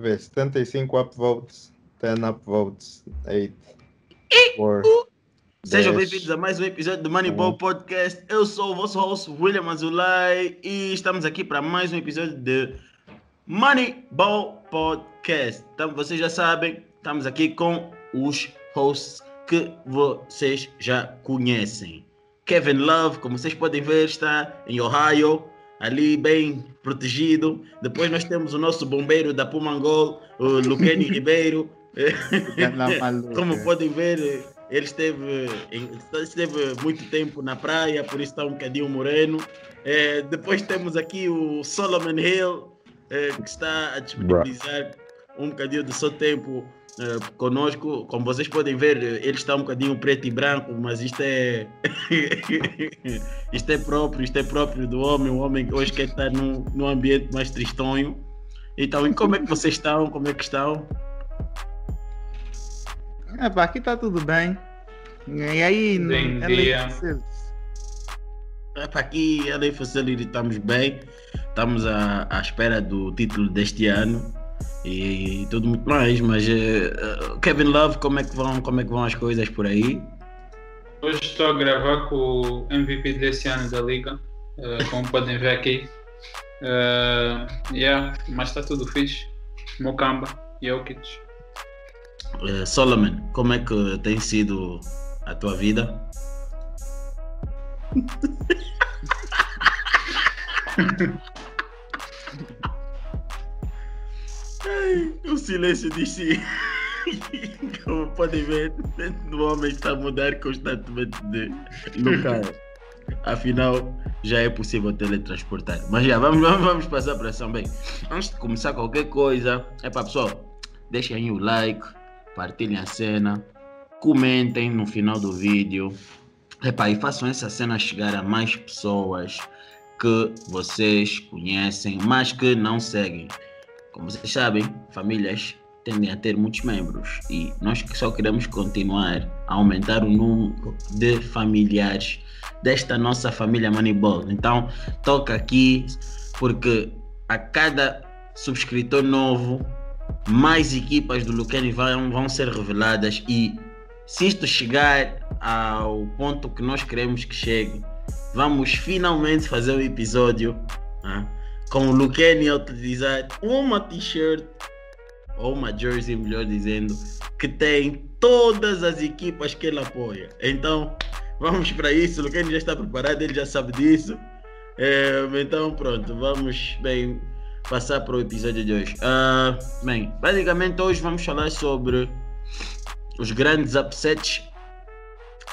Vê, 75 upvotes, 10 upvotes, 8 for Sejam bem-vindos a mais um episódio do Moneyball Podcast. Eu sou o vosso host, William Azulay, e estamos aqui para mais um episódio de Moneyball Podcast. Então, vocês já sabem, estamos aqui com os hosts que vocês já conhecem. Kevin Love, como vocês podem ver, está em Ohio, ali bem protegido. Depois nós temos o nosso bombeiro da Pumangol, o Luqueni Ribeiro. Como podem ver, ele esteve, esteve muito tempo na praia, por isso está um bocadinho moreno. Eh, depois temos aqui o Solomon Hill, eh, que está a disponibilizar um bocadinho do seu tempo eh, conosco. Como vocês podem ver, eh, ele está um bocadinho preto e branco, mas isto é. isto é próprio, isto é próprio do homem. O homem hoje quer estar num, num ambiente mais tristonho. Então, e como é que vocês estão? Como é que estão? É, pá, aqui tá tudo bem. E aí, Bem é dia. É, para aqui, a Lei Facility, estamos bem. Estamos à, à espera do título deste ano e tudo muito mais. Mas eh, Kevin Love, como é, que vão, como é que vão as coisas por aí? Hoje estou a gravar com o MVP desse ano da liga, eh, como podem ver aqui. Eh, yeah, mas está tudo fixe. Mocamba, Jokic. Eh, Solomon, como é que tem sido a tua vida? o silêncio disse. Como podem ver, o homem está a mudar constantemente de local. Afinal, já é possível teletransportar. Mas já, vamos, vamos, vamos passar para ação. Bem, antes de começar qualquer coisa, é para pessoal, deixem aí o like, partilhem a cena, comentem no final do vídeo. Epá, e façam essa cena chegar a mais pessoas que vocês conhecem, mas que não seguem. Como vocês sabem, famílias tendem a ter muitos membros e nós só queremos continuar a aumentar o número de familiares desta nossa família Moneyball. Então, toca aqui porque a cada subscritor novo, mais equipas do Lucani vão, vão ser reveladas e se isto chegar ao ponto que nós queremos que chegue, vamos finalmente fazer um episódio ah, com o Lucani a utilizar uma t-shirt ou uma jersey, melhor dizendo, que tem todas as equipas que ele apoia. Então, vamos para isso. O Lucani já está preparado, ele já sabe disso. É, então, pronto, vamos bem passar para o episódio de hoje. Ah, bem, basicamente hoje vamos falar sobre os grandes upsets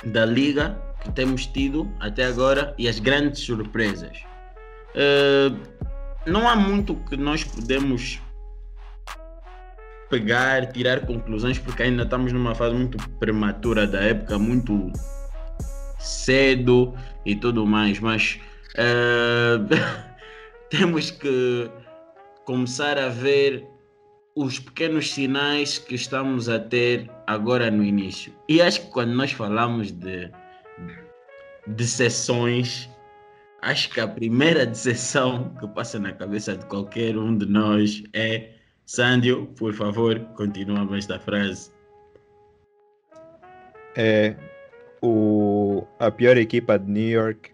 da liga que temos tido até agora e as grandes surpresas. Eh, não há muito que nós podemos pegar, tirar conclusões, porque ainda estamos numa fase muito prematura da época, muito cedo e tudo mais, mas eh, temos que começar a ver os pequenos sinais que estamos a ter agora no início. E acho que quando nós falamos de, de sessões, acho que a primeira decepção que passa na cabeça de qualquer um de nós é Sandio, por favor, continua esta frase. É o, a pior equipa de New York,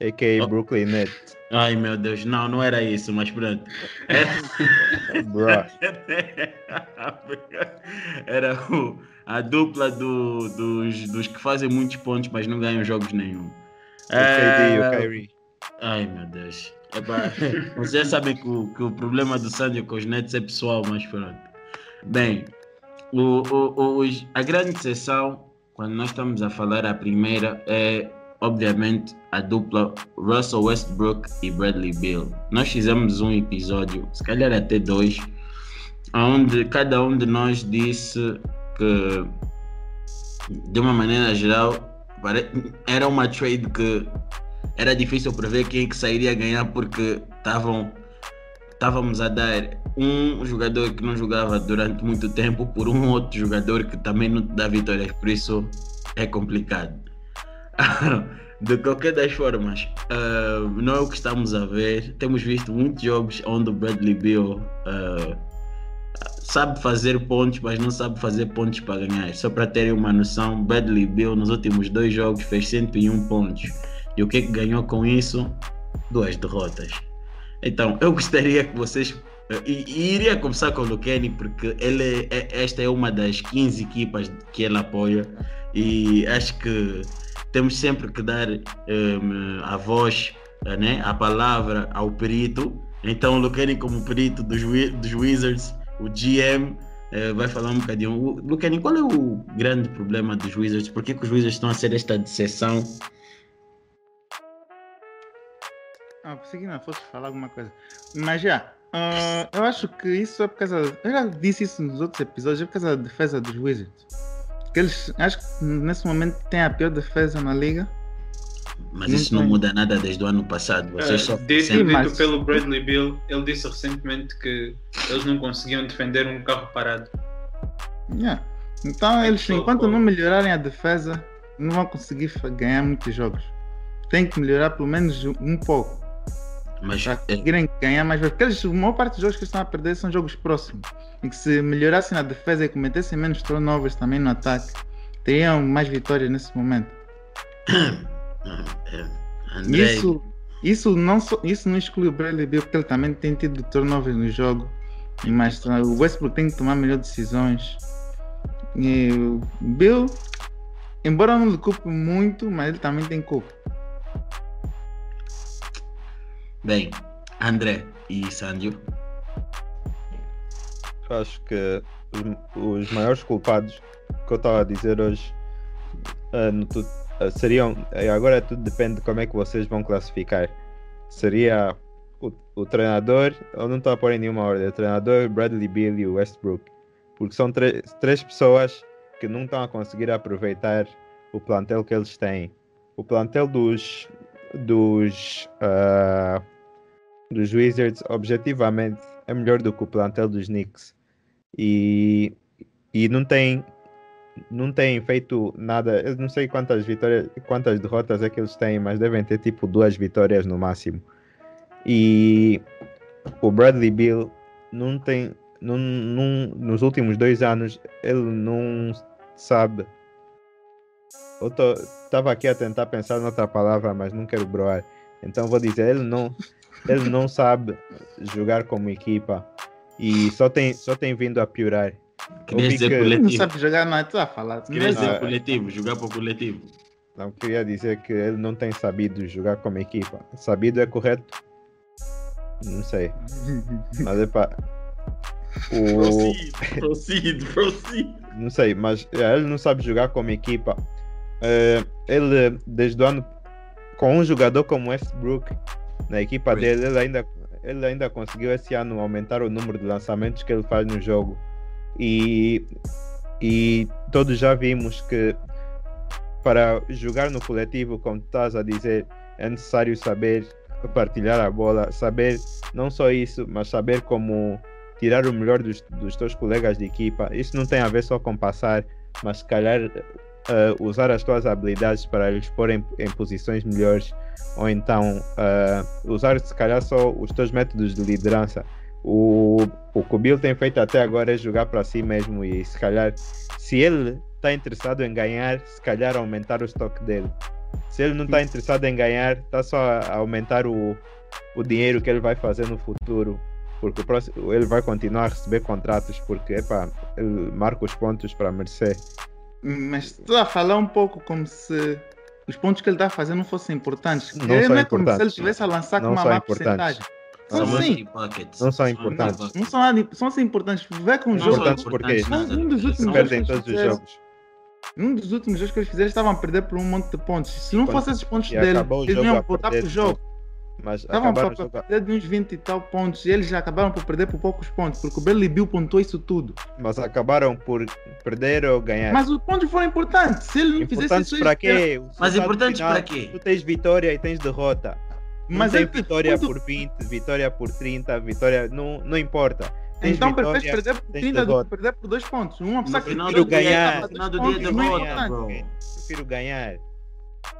a.k.a. Oh. Brooklyn Nets. Ai meu Deus, não, não era isso, mas pronto. Era- Bro, Era o- a dupla do- dos, dos que fazem muitos pontos, mas não ganham jogos nenhum. O KD e o Ah, Kyrie. Ai meu Deus. Epá, vocês sabem que o, que o problema do Sandio com os Nets é pessoal, mas pronto. Bem, o, o- os- a grande exceção, quando nós estamos a falar a primeira, é obviamente a dupla Russell Westbrook e Bradley Bill. Nós fizemos um episódio, se calhar até dois, onde cada um de nós disse que, de uma maneira geral, era uma trade que era difícil prever quem que sairia ganhar porque estavam estávamos a dar um jogador que não jogava durante muito tempo por um outro jogador que também não dá vitórias, por isso é complicado. De qualquer das formas, ah, não é o que estamos a ver. Temos visto muitos jogos onde o Bradley Bill ah, sabe fazer pontos, mas não sabe fazer pontos para ganhar. Só para terem uma noção, Bradley Bill nos últimos dois jogos fez 101 pontos. E o que, é que ganhou com isso? Duas derrotas. Então, eu gostaria que vocês. E, e iria começar com o Luqueni, porque ele é, esta é uma das 15 equipas que ele apoia. E acho que temos sempre que dar um, a voz, né, a palavra ao perito. Então, o Luqueni, como perito dos, dos Wizards, o GM eh, vai falar um bocadinho. Lucani, qual é o grande problema dos Wizards? Por que, que os Wizards estão a ser esta decepção? Ah, pensei que não fosse falar alguma coisa. Mas já, uh, eu acho que isso é por causa. Eu já disse isso nos outros episódios, é por causa da defesa dos Wizards. Que eles, acho que nesse momento têm a pior defesa na liga. Mas isso não muda nada desde o ano passado. Vocês uh, dito, dito mas... pelo Bradley Bill, ele disse recentemente que eles não conseguiam defender um carro parado. Yeah. Então eles, enquanto não melhorarem a defesa, não vão conseguir ganhar muitos jogos. Tem que melhorar pelo menos um pouco. Mas para é- conseguirem ganhar mais vezes. Porque eles, a maior parte dos jogos que estão a perder são jogos próximos. E que se melhorassem na defesa e cometessem menos turnovers também no ataque, teriam mais vitórias nesse momento. Andrei. Isso, isso, não so, isso não exclui o Bradley Bill, porque ele também tem tido turnovers no jogo. Mas o Westbrook tem que tomar melhores decisões. E o Bill, embora não lhe culpe muito, mas ele também tem culpa. Bem, André e Sandio. Acho que os, os maiores culpados que eu estava a dizer hoje uh, no, seriam. Uh, agora tudo depende de como é que vocês vão classificar. Seria o, o treinador, eu não estou a pôr em nenhuma ordem, o treinador, Bradley Bill e o Westbrook. Porque são três pessoas que não estão a conseguir aproveitar o plantel que eles têm. O plantel dos. dos. Uh, dos Wizards, objetivamente, é melhor do que o plantel dos Knicks. E, e não tem não têm feito nada. Eu não sei quantas vitórias, quantas derrotas é que eles têm, mas devem ter tipo duas vitórias no máximo. E o Bradley Bill não tem. Não, não, nos últimos dois anos ele não sabe. Eu estava aqui a tentar pensar noutra palavra, mas não quero broar. Então vou dizer, ele não, ele não sabe jogar como equipa e só tem, só tem vindo a piorar. Queria dizer que... coletivo. Não sabe jogar, não, tu a falar. Queria dizer ah, coletivo, jogar para o coletivo. Não, queria dizer que ele não tem sabido jogar como equipa. Sabido é correto? Não sei. Mas é para. O... Proceed, proceed, proceed. Não sei, mas é, ele não sabe jogar como equipa. Uh, ele, desde o ano, com um jogador como Westbrook na equipa dele, ele ainda, ele ainda conseguiu esse ano aumentar o número de lançamentos que ele faz no jogo. E, e todos já vimos que para jogar no coletivo, como estás a dizer, é necessário saber partilhar a bola, saber não só isso, mas saber como tirar o melhor dos, dos teus colegas de equipa. Isso não tem a ver só com passar, mas se calhar uh, usar as tuas habilidades para eles porem em posições melhores, ou então uh, usar se calhar só os teus métodos de liderança. O, o que o Bill tem feito até agora é jogar para si mesmo e se calhar, se ele está interessado em ganhar, se calhar aumentar o estoque dele. Se ele não está interessado em ganhar, está só a aumentar o, o dinheiro que ele vai fazer no futuro. Porque o próximo, ele vai continuar a receber contratos porque epa, ele marca os pontos para merecer. Mas estou a falar um pouco como se os pontos que ele está a fazer não fossem importantes. Não ele não é como se ele estivesse a lançar não com uma má porcentagem. São sim. Não são importantes. Não são, são assim importantes. Vê com o jogo. Importantes porque um dos últimos perdem todos os jogos. Um dos últimos jogos que eles fizeram estavam a perder por um monte de pontos. Se não fossem esses pontos dele, eles iam voltar para o jogo. Mas estavam para perder de uns 20 e tal pontos e eles já acabaram por perder por poucos pontos, porque o Bradley Bill pontuou isso tudo. Mas acabaram por perder ou ganhar. Mas os pontos foram importantes. Se ele não fizesse isso, para quê? Mas importantes para quê? Tu tens vitória e tens derrota. Mas não tem vitória por 20, vitória por 30, vitória. Não, não importa. Tens então preferes perder por 30 do que perder por 2 pontos. Uma pessoa que prefiro ganhar. Final do dia derrota, Prefiro ganhar.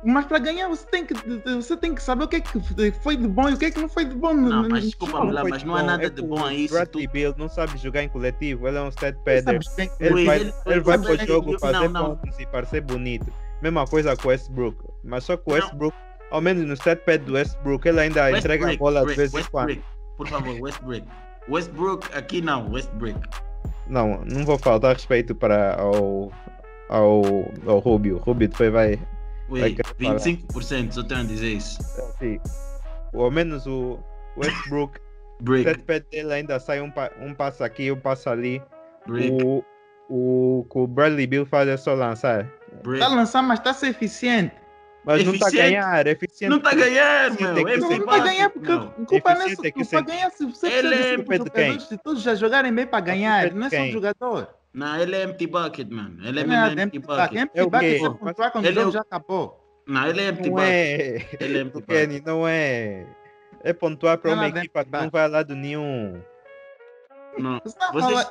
Mas para ganhar você tem, que, você tem que saber o que é que foi de bom e o que é que não foi de bom. Não, mas desculpa lá, mas não há nada é de bom aí. Bradley tu... Bill não sabe jogar em coletivo, ele é um stat padder. Ele, vai, ele, ele vai pro jogo fazer não, pontos e parecer bonito. Mesma coisa com o Westbrook. Mas só que o Westbrook, ao menos no pad do Westbrook, ele ainda Westbrook, entrega a bola de vez em quando. Por favor, Westbrook. Westbrook, aqui não, Westbrook. Não, não vou faltar respeito para ao, ao, ao Rubio. Rubio depois vai. Ui, 25%, só tenho a dizer isso. Sim. Ou ao menos o Westbrook. Brick. O pad dele ainda sai um, um passo aqui, um passo ali. Brick. O, o que o Bradley Bill faz é só lançar. Brick. Tá lançando, mas tá ser eficiente. Mas não está a ganhar, é eficiente. Não está a ganhar, meu. Não, não está a ganhar porque não. culpa não é para ganhar. Se você ele é jogadores, se todos já jogarem bem para ganhar, não é só o jogador. Não, ele é empty bucket, mano. Ele é mesmo é empty bucket. Empty bucket é pontuar quando o jogo já acabou. Não, ele é empty não bucket. É... Ele é empty bucket. Não é... É pontuar para uma equipa que não vai a lado nenhum. Não. Vocês...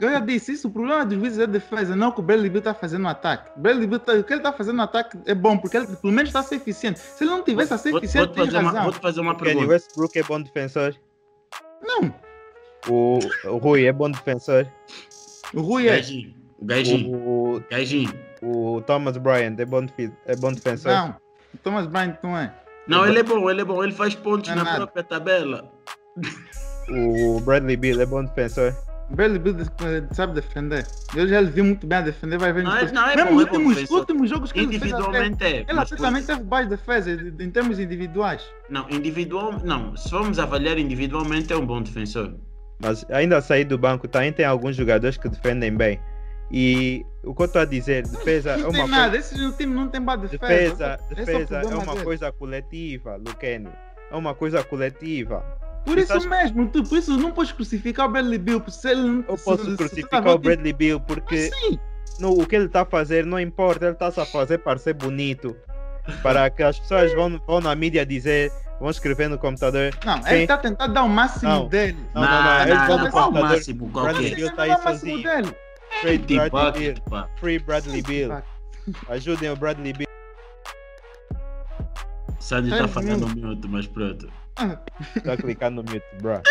Eu já disse isso, o problema dos Wizards é a defesa, não que o Bradley Bill está fazendo no ataque. O Bradley Bill, tá, o que ele está fazendo no ataque é bom, porque ele pelo menos está a ser eficiente. Se ele não tivesse a ser eficiente, vou, vou, fazer uma, vou te fazer uma pergunta. Kenny Westbrook é bom defensor? Não. O, o Rui é bom defensor? O Rui é. Gajinho. O, Gajinho. O Thomas Bryant é bom, é bom defensor? Não, o Thomas Bryant não é. Não, ele é bom, ele é bom. Ele faz pontos é na nada. própria tabela. O Bradley Bill é bom defensor? Bradley Bill sabe defender. Eu já vi muito bem a defender, vai ver. Não, é, não, é Mesmo bom, nos últimos, é últimos jogos que individualmente ele fez. é. Ele também teve baixo defesa em termos individuais. Não, individual. Não, se formos avaliar individualmente, é um bom defensor. Mas ainda a sair do banco, também tem alguns jogadores que defendem bem. E o que eu estou a dizer, defesa não é uma tem nada, esse time não tem boa defesa. Defesa, defesa é, é, uma dele. coisa coletiva, Luqueni. É uma coisa coletiva. Por isso estás... mesmo, tu, por isso não podes crucificar o Bradley Bill. Se ele, não, eu posso se, crucificar se, o Bradley Bill porque no, o que ele está a fazer não importa, ele está a fazer para ser bonito. Para que as pessoas vão, vão na mídia dizer, vão escrever no computador. Não, quem... ele está tentando dar o máximo não, dele. Não, não, não, não, ele está no computador. O máximo, Bradley Bill está aí sozinho. Dele. Free Bradley Bill. Free Bradley Bill. Ajudem o Bradley Bill. Sandy está falando um minuto, mas pronto. Tá clicando no mute, bro.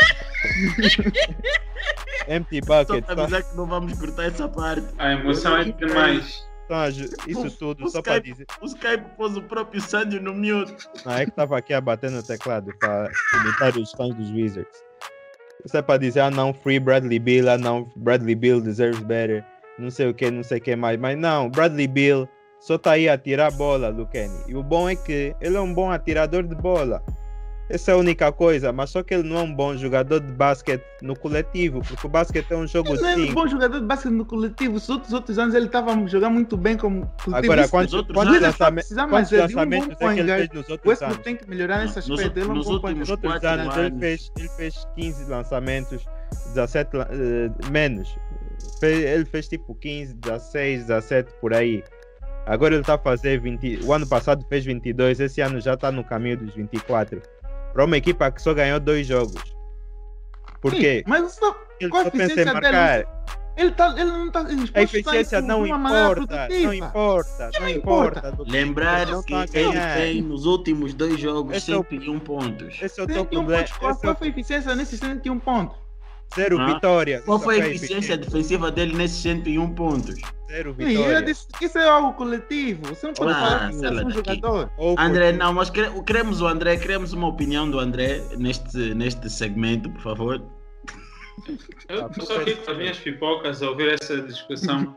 Empty bucket. Só pra avisar tá... que não vamos cortar essa parte. A emoção é demais. Então, isso tudo, o só para dizer. O Skype pôs o próprio Sandy no mute. Não, é que estava aqui a bater no teclado para imitar os fãs dos Wizards. Isso é para dizer, ah não, free Bradley Bill, ah não, Bradley Bill deserves better, não sei o que, não sei o que mais. Mas não, Bradley Bill só tá aí a tirar bola do Kenny. E o bom é que ele é um bom atirador de bola. Essa é a única coisa, mas só que ele não é um bom jogador de basquete no coletivo, porque o basquete é um jogo ele de não é um bom jogador de basquete no coletivo. Os outros, outros anos ele estava jogando muito bem como coletivo. Agora, quantos, outros quantos, lançamentos, quantos lançamentos é que ele fez nos outros anos? tem que melhorar nesse aspecto. Ele nos, nos últimos outros anos, ele fez, ele fez 15 lançamentos, 17 uh, menos. Ele fez tipo 15, 16, 17 por aí. Agora ele está a fazer 20. O ano passado fez 22, esse ano já está no caminho dos 24 para uma equipa que só ganhou dois jogos. Por quê? Mas só, ele só pensa em marcar. Dele, ele, tá, ele não está A eficiência não importa, não importa, não, não importa. importa. Lembrar que ele tem nos últimos dois jogos esse 101 é o, pontos. Esse é o teu problema. Qual foi a eficiência nesses 101 pontos? Zero ah. vitórias. Qual foi a eficiência defensiva dele nesses 101 pontos? Zero vitórias. isso é algo coletivo. Você não pode ah, falar que é um jogador. André, não, mas queremos o André, queremos uma opinião do André neste, neste segmento, por favor. Eu só aqui com as minhas pipocas a ouvir essa discussão.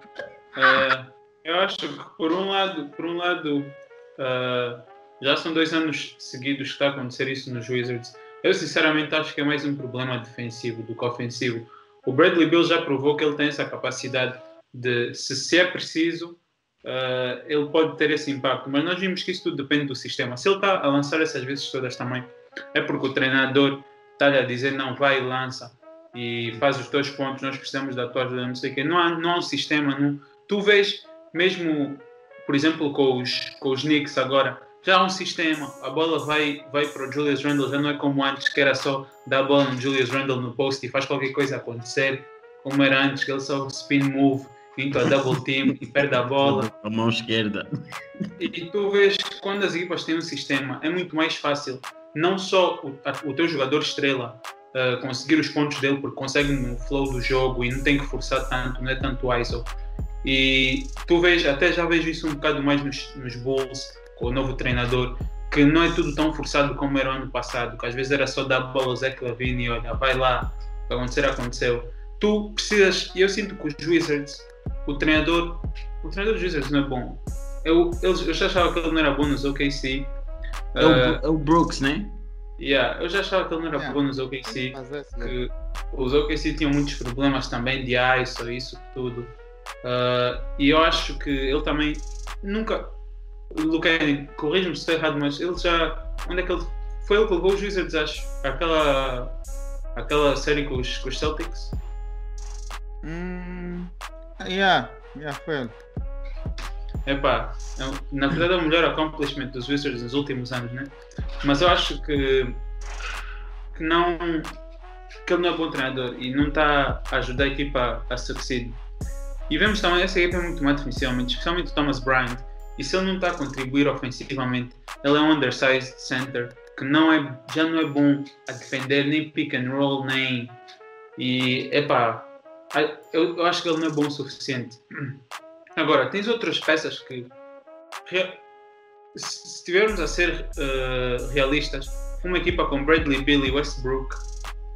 uh, eu acho que por um lado, por um lado uh, já são dois anos seguidos que está a acontecer isso nos Wizards. Eu sinceramente acho que é mais um problema defensivo do que ofensivo. O Bradley Bill já provou que ele tem essa capacidade de, se, se é preciso, uh, ele pode ter esse impacto. Mas nós vimos que isso tudo depende do sistema. Se ele está a lançar essas vezes todas também, é porque o treinador está-lhe a dizer não, vai e lança e faz os teus pontos, nós precisamos da tua ajuda, não sei o quê. Não há, não há um sistema. Não... Tu vês, mesmo, por exemplo, com os, com os Knicks agora, já há um sistema, a bola vai, vai para o Julius Randle, já não é como antes, que era só dar a bola no Julius Randle no post e faz qualquer coisa acontecer, como era antes, que ele só spin move into a double team e perde a bola. A mão esquerda. E, tu vês que quando as equipas têm um sistema, é muito mais fácil não só o, a, o teu jogador estrela uh, conseguir os pontos dele, porque consegue no flow do jogo e não tem que forçar tanto, não é tanto ISO. E tu vês, até já vejo isso um bocado mais nos, nos Bulls, com o novo treinador, que não é tudo tão forçado como era o ano passado, que às vezes era só dar bola ao Zé Clavini e olha, vai lá, o que acontecer, aconteceu. Tu precisas, e eu sinto que os Wizards, o treinador, o treinador dos Wizards não é bom. Eu, eu, eu já achava que ele não era bom nos OKC. É o, uh, é o Brooks, né? Yeah, eu já achava que ele não era yeah. bom nos OKC. Que os OKC tinham muitos problemas também de ISO, isso tudo. Uh, e eu acho que ele também nunca. Lucani, corrija-me se estou errado, mas ele já. Onde é que ele. Foi ele que levou os Wizards, acho. Aquela. Aquela série com os, com os Celtics. Hum. Yeah, yeah, foi ele. Epá, é na verdade é o melhor accomplishment dos Wizards nos últimos anos, né? Mas eu acho que, que não que ele não é bom treinador e não está a ajudar a equipa a suceder. E vemos também essa equipa é muito má defensivamente, especialmente o Thomas Bryant. E se ele não está a contribuir ofensivamente, ele é um undersized center que não é, já não é bom a defender nem pick and roll, nem. E, epá, eu, eu acho que ele não é bom o suficiente. Agora, tens outras peças que. Se estivermos a ser uh, realistas, uma equipa com Bradley Bill e Westbrook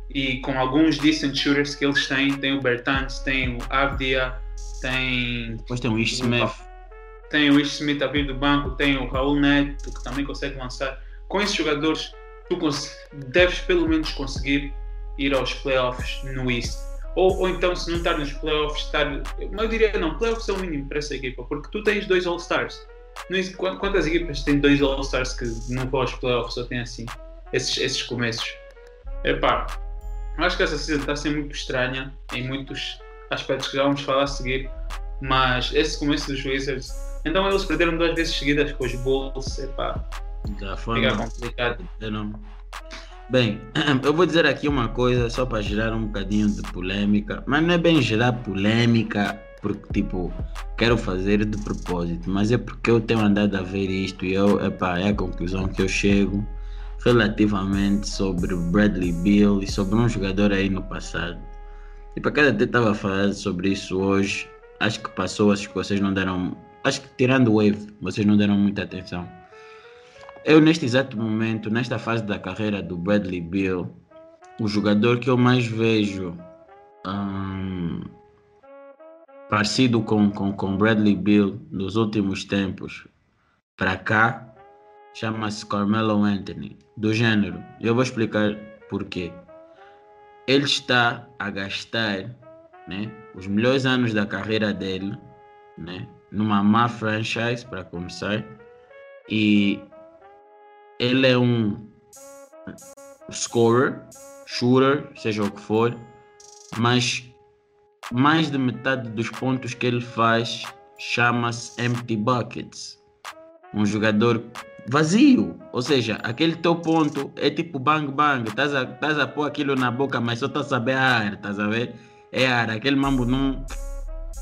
e com alguns decent shooters que eles têm, tem o Bertans, tem o Avdia, tem. Depois tem o Ish Smith. Tem o Ish Smith a vir do banco, tem o Raul Neto, que também consegue lançar. Com esses jogadores, tu deves pelo menos conseguir ir aos playoffs no East. Ou, ou então, se não estar nos playoffs, estar. Mas eu diria não, playoffs é o mínimo para essa equipa, porque tu tens dois All-Stars. Quantas equipas têm dois All-Stars que não vão aos playoffs ou têm assim? Esses, esses começos. Epá, acho que essa season está a ser muito estranha em muitos aspectos que já vamos falar a seguir, mas esse começo dos Wizards. Então eles perderam duas vezes seguidas com os Bulls. Epá, da forma complicado. Bem, eu vou dizer aqui uma coisa só para gerar um bocadinho de polêmica, mas não é bem gerar polêmica porque tipo quero fazer de propósito, mas é porque eu tenho andado a ver isto e eu, epá, é a conclusão que eu chego relativamente sobre Bradley Bill e sobre um jogador aí no passado. E para cada até estava a falar sobre isso hoje, acho que passou, acho que vocês não deram, acho que tirando o Wave, vocês não deram muita atenção. Eu, neste exato momento, nesta fase da carreira do Bradley Bill, o jogador que eu mais vejo um, parecido com, com, com Bradley Bill nos últimos tempos para cá chama-se Carmelo Anthony, do gênero. Eu vou explicar porquê. Ele está a gastar né, os melhores anos da carreira dele né, numa má franchise, para começar, e ele é um scorer, shooter, seja o que for, mas mais de metade dos pontos que ele faz chama-se empty buckets. Um jogador vazio, ou seja, aquele teu ponto é tipo bang bang, estás a, a pôr aquilo na boca, mas só estás a ver ar, estás a ver? É ar, aquele mambo não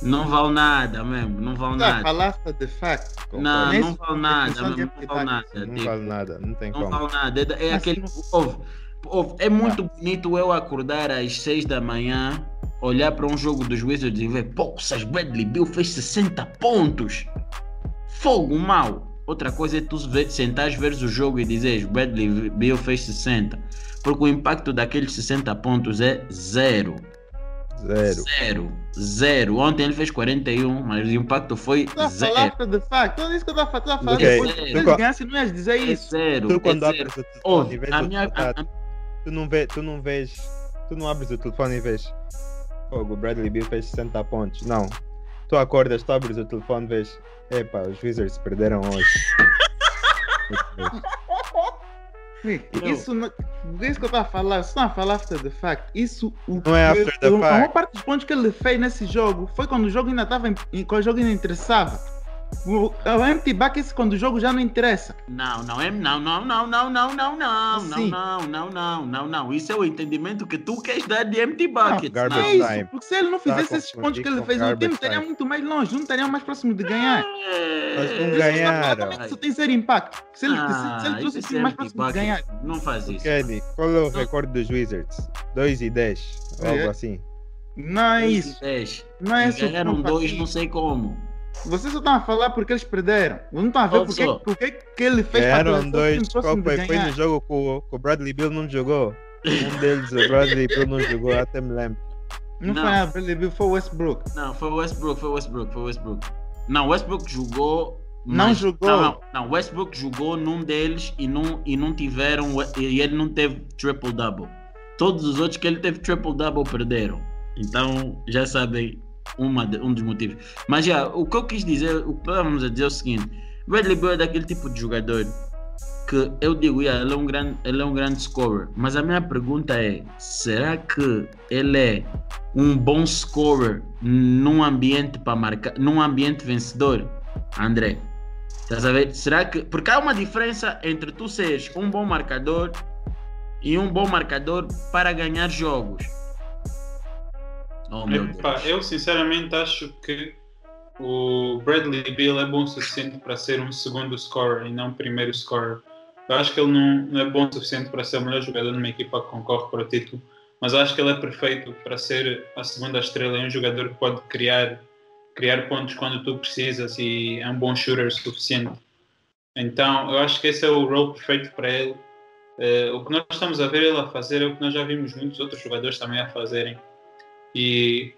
não vale nada mesmo, não vale nada. Falaste de fact. Não, não vale nada, mesmo, não vale nada. Não vale nada, não tem como. Não vale nada, é, é aquele. Ouve, ouve, é muito bonito eu acordar às 6 da manhã, olhar para um jogo dos Wizards e ver, poças, Bradley Bill fez 60 pontos. Fogo mal. Outra coisa é tu sentares, veres o jogo e dizeres Bradley Bill fez 60. Porque o impacto daqueles 60 pontos é zero. Zero. Zero. Zero. Ontem ele fez 41, mas o impacto foi tá zero. After the fact. Tudo isso que eu estava falando. Okay. Depois, se ele ganhasse, não ias dizer é isso. Zero. Tu quando é abres zero. o telefone e vês o resultado, tu não, vê, tu não vês, tu não abres o telefone e vês, oh, o Bradley Bill fez 60 pontos. Não. Tu acordas, tu abres o telefone e vês, epá, os Wizards perderam hoje. Isso não, é isso que eu estava a falar, só a falar after the fact. Isso o, não é after the fact. A fact. maior parte dos pontos que ele fez nesse jogo foi quando o jogo ainda estava quando o jogo ainda interessava. O, o empty buckets quando o jogo já não interessa. Não, não é. Não, não, não, não, não, não, não, Assim. não, não, não, não, não. Isso é o entendimento que tu queres dar de empty buckets. Não, Não, É isso, time. porque se ele não Tá fizesse esses confundir pontos que ele fez, o time estaria muito mais longe, não estaria mais próximo de ganhar. Mas não É, ganharam. Como é que isso tem zero impacto? Se ele, se, se ele Ah, trouxe é mais próximo de ganhar. Não faz isso. Kenny, qual é o recorde dos Wizards? 2 e 10. É. Algo assim. Não é isso. e dez. Não é E isso. ganharam dois, não sei como. Vocês só estão a falar porque eles perderam. Não estão a ver porque, o que, ele fez Ganharam o dois. time Qual próximo foi? no jogo que o que o Bradley Bill não jogou. Um deles, o Bradley Bill não jogou, até me lembro. Não, Não. foi a Bradley Bill, foi o Westbrook. Não, foi o Westbrook, foi o Westbrook, foi o Westbrook. Não, Westbrook jogou. Não mas- jogou. Não, não, não, Westbrook jogou num deles e não, e não tiveram. E ele não teve triple-double. Todos os outros que ele teve triple-double perderam. Então já sabem uma de- um dos motivos. Mas já, o que eu quis dizer, o que estávamos a dizer é o seguinte: Bradley Beal é daquele tipo de jogador que eu digo, yeah, ele, é um grande, ele é um grande scorer. Mas a minha pergunta é: será que ele é um bom scorer num ambiente para marcar, num ambiente vencedor, André? Estás a ver? Será que. Porque há uma diferença entre tu seres um bom marcador e um bom marcador para ganhar jogos. Oh Deus. eu sinceramente acho que o Bradley Bill é bom o suficiente para ser um segundo scorer e não um primeiro scorer. Eu acho que ele não, é bom o suficiente para ser o melhor jogador numa equipa que concorre para o título, mas acho que ele é perfeito para ser a segunda estrela. É um jogador que pode criar, criar pontos quando tu precisas e é um bom shooter suficiente. Então, eu acho que esse é o role perfeito para ele. Eh, o que nós estamos a ver ele a fazer é o que nós já vimos muitos outros jogadores também a fazerem. E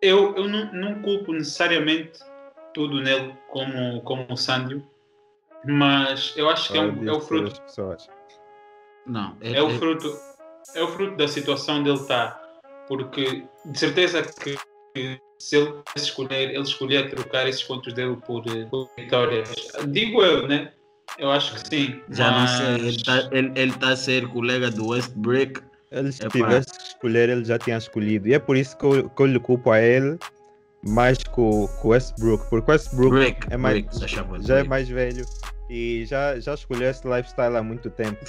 eu, eu não, não culpo necessariamente tudo nele como, como o Sandio, mas eu acho que é, um- é o fruto. Não, é o fruto é o fruto da situação dele estar porque de certeza que, que se ele escolher ele escolhia trocar esses pontos dele por, eh, por vitórias digo eu né eu acho que sim Já não mas- sei, ele está ele, ele tá a ser colega do Westbrook. Ele, se Epá. tivesse que escolher, ele já tinha escolhido. E é por isso que eu, que eu lhe culpo a ele mais que o Westbrook. Porque o Westbrook Brick, é mais, achava já é mais velho e já, já escolheu esse lifestyle há muito tempo.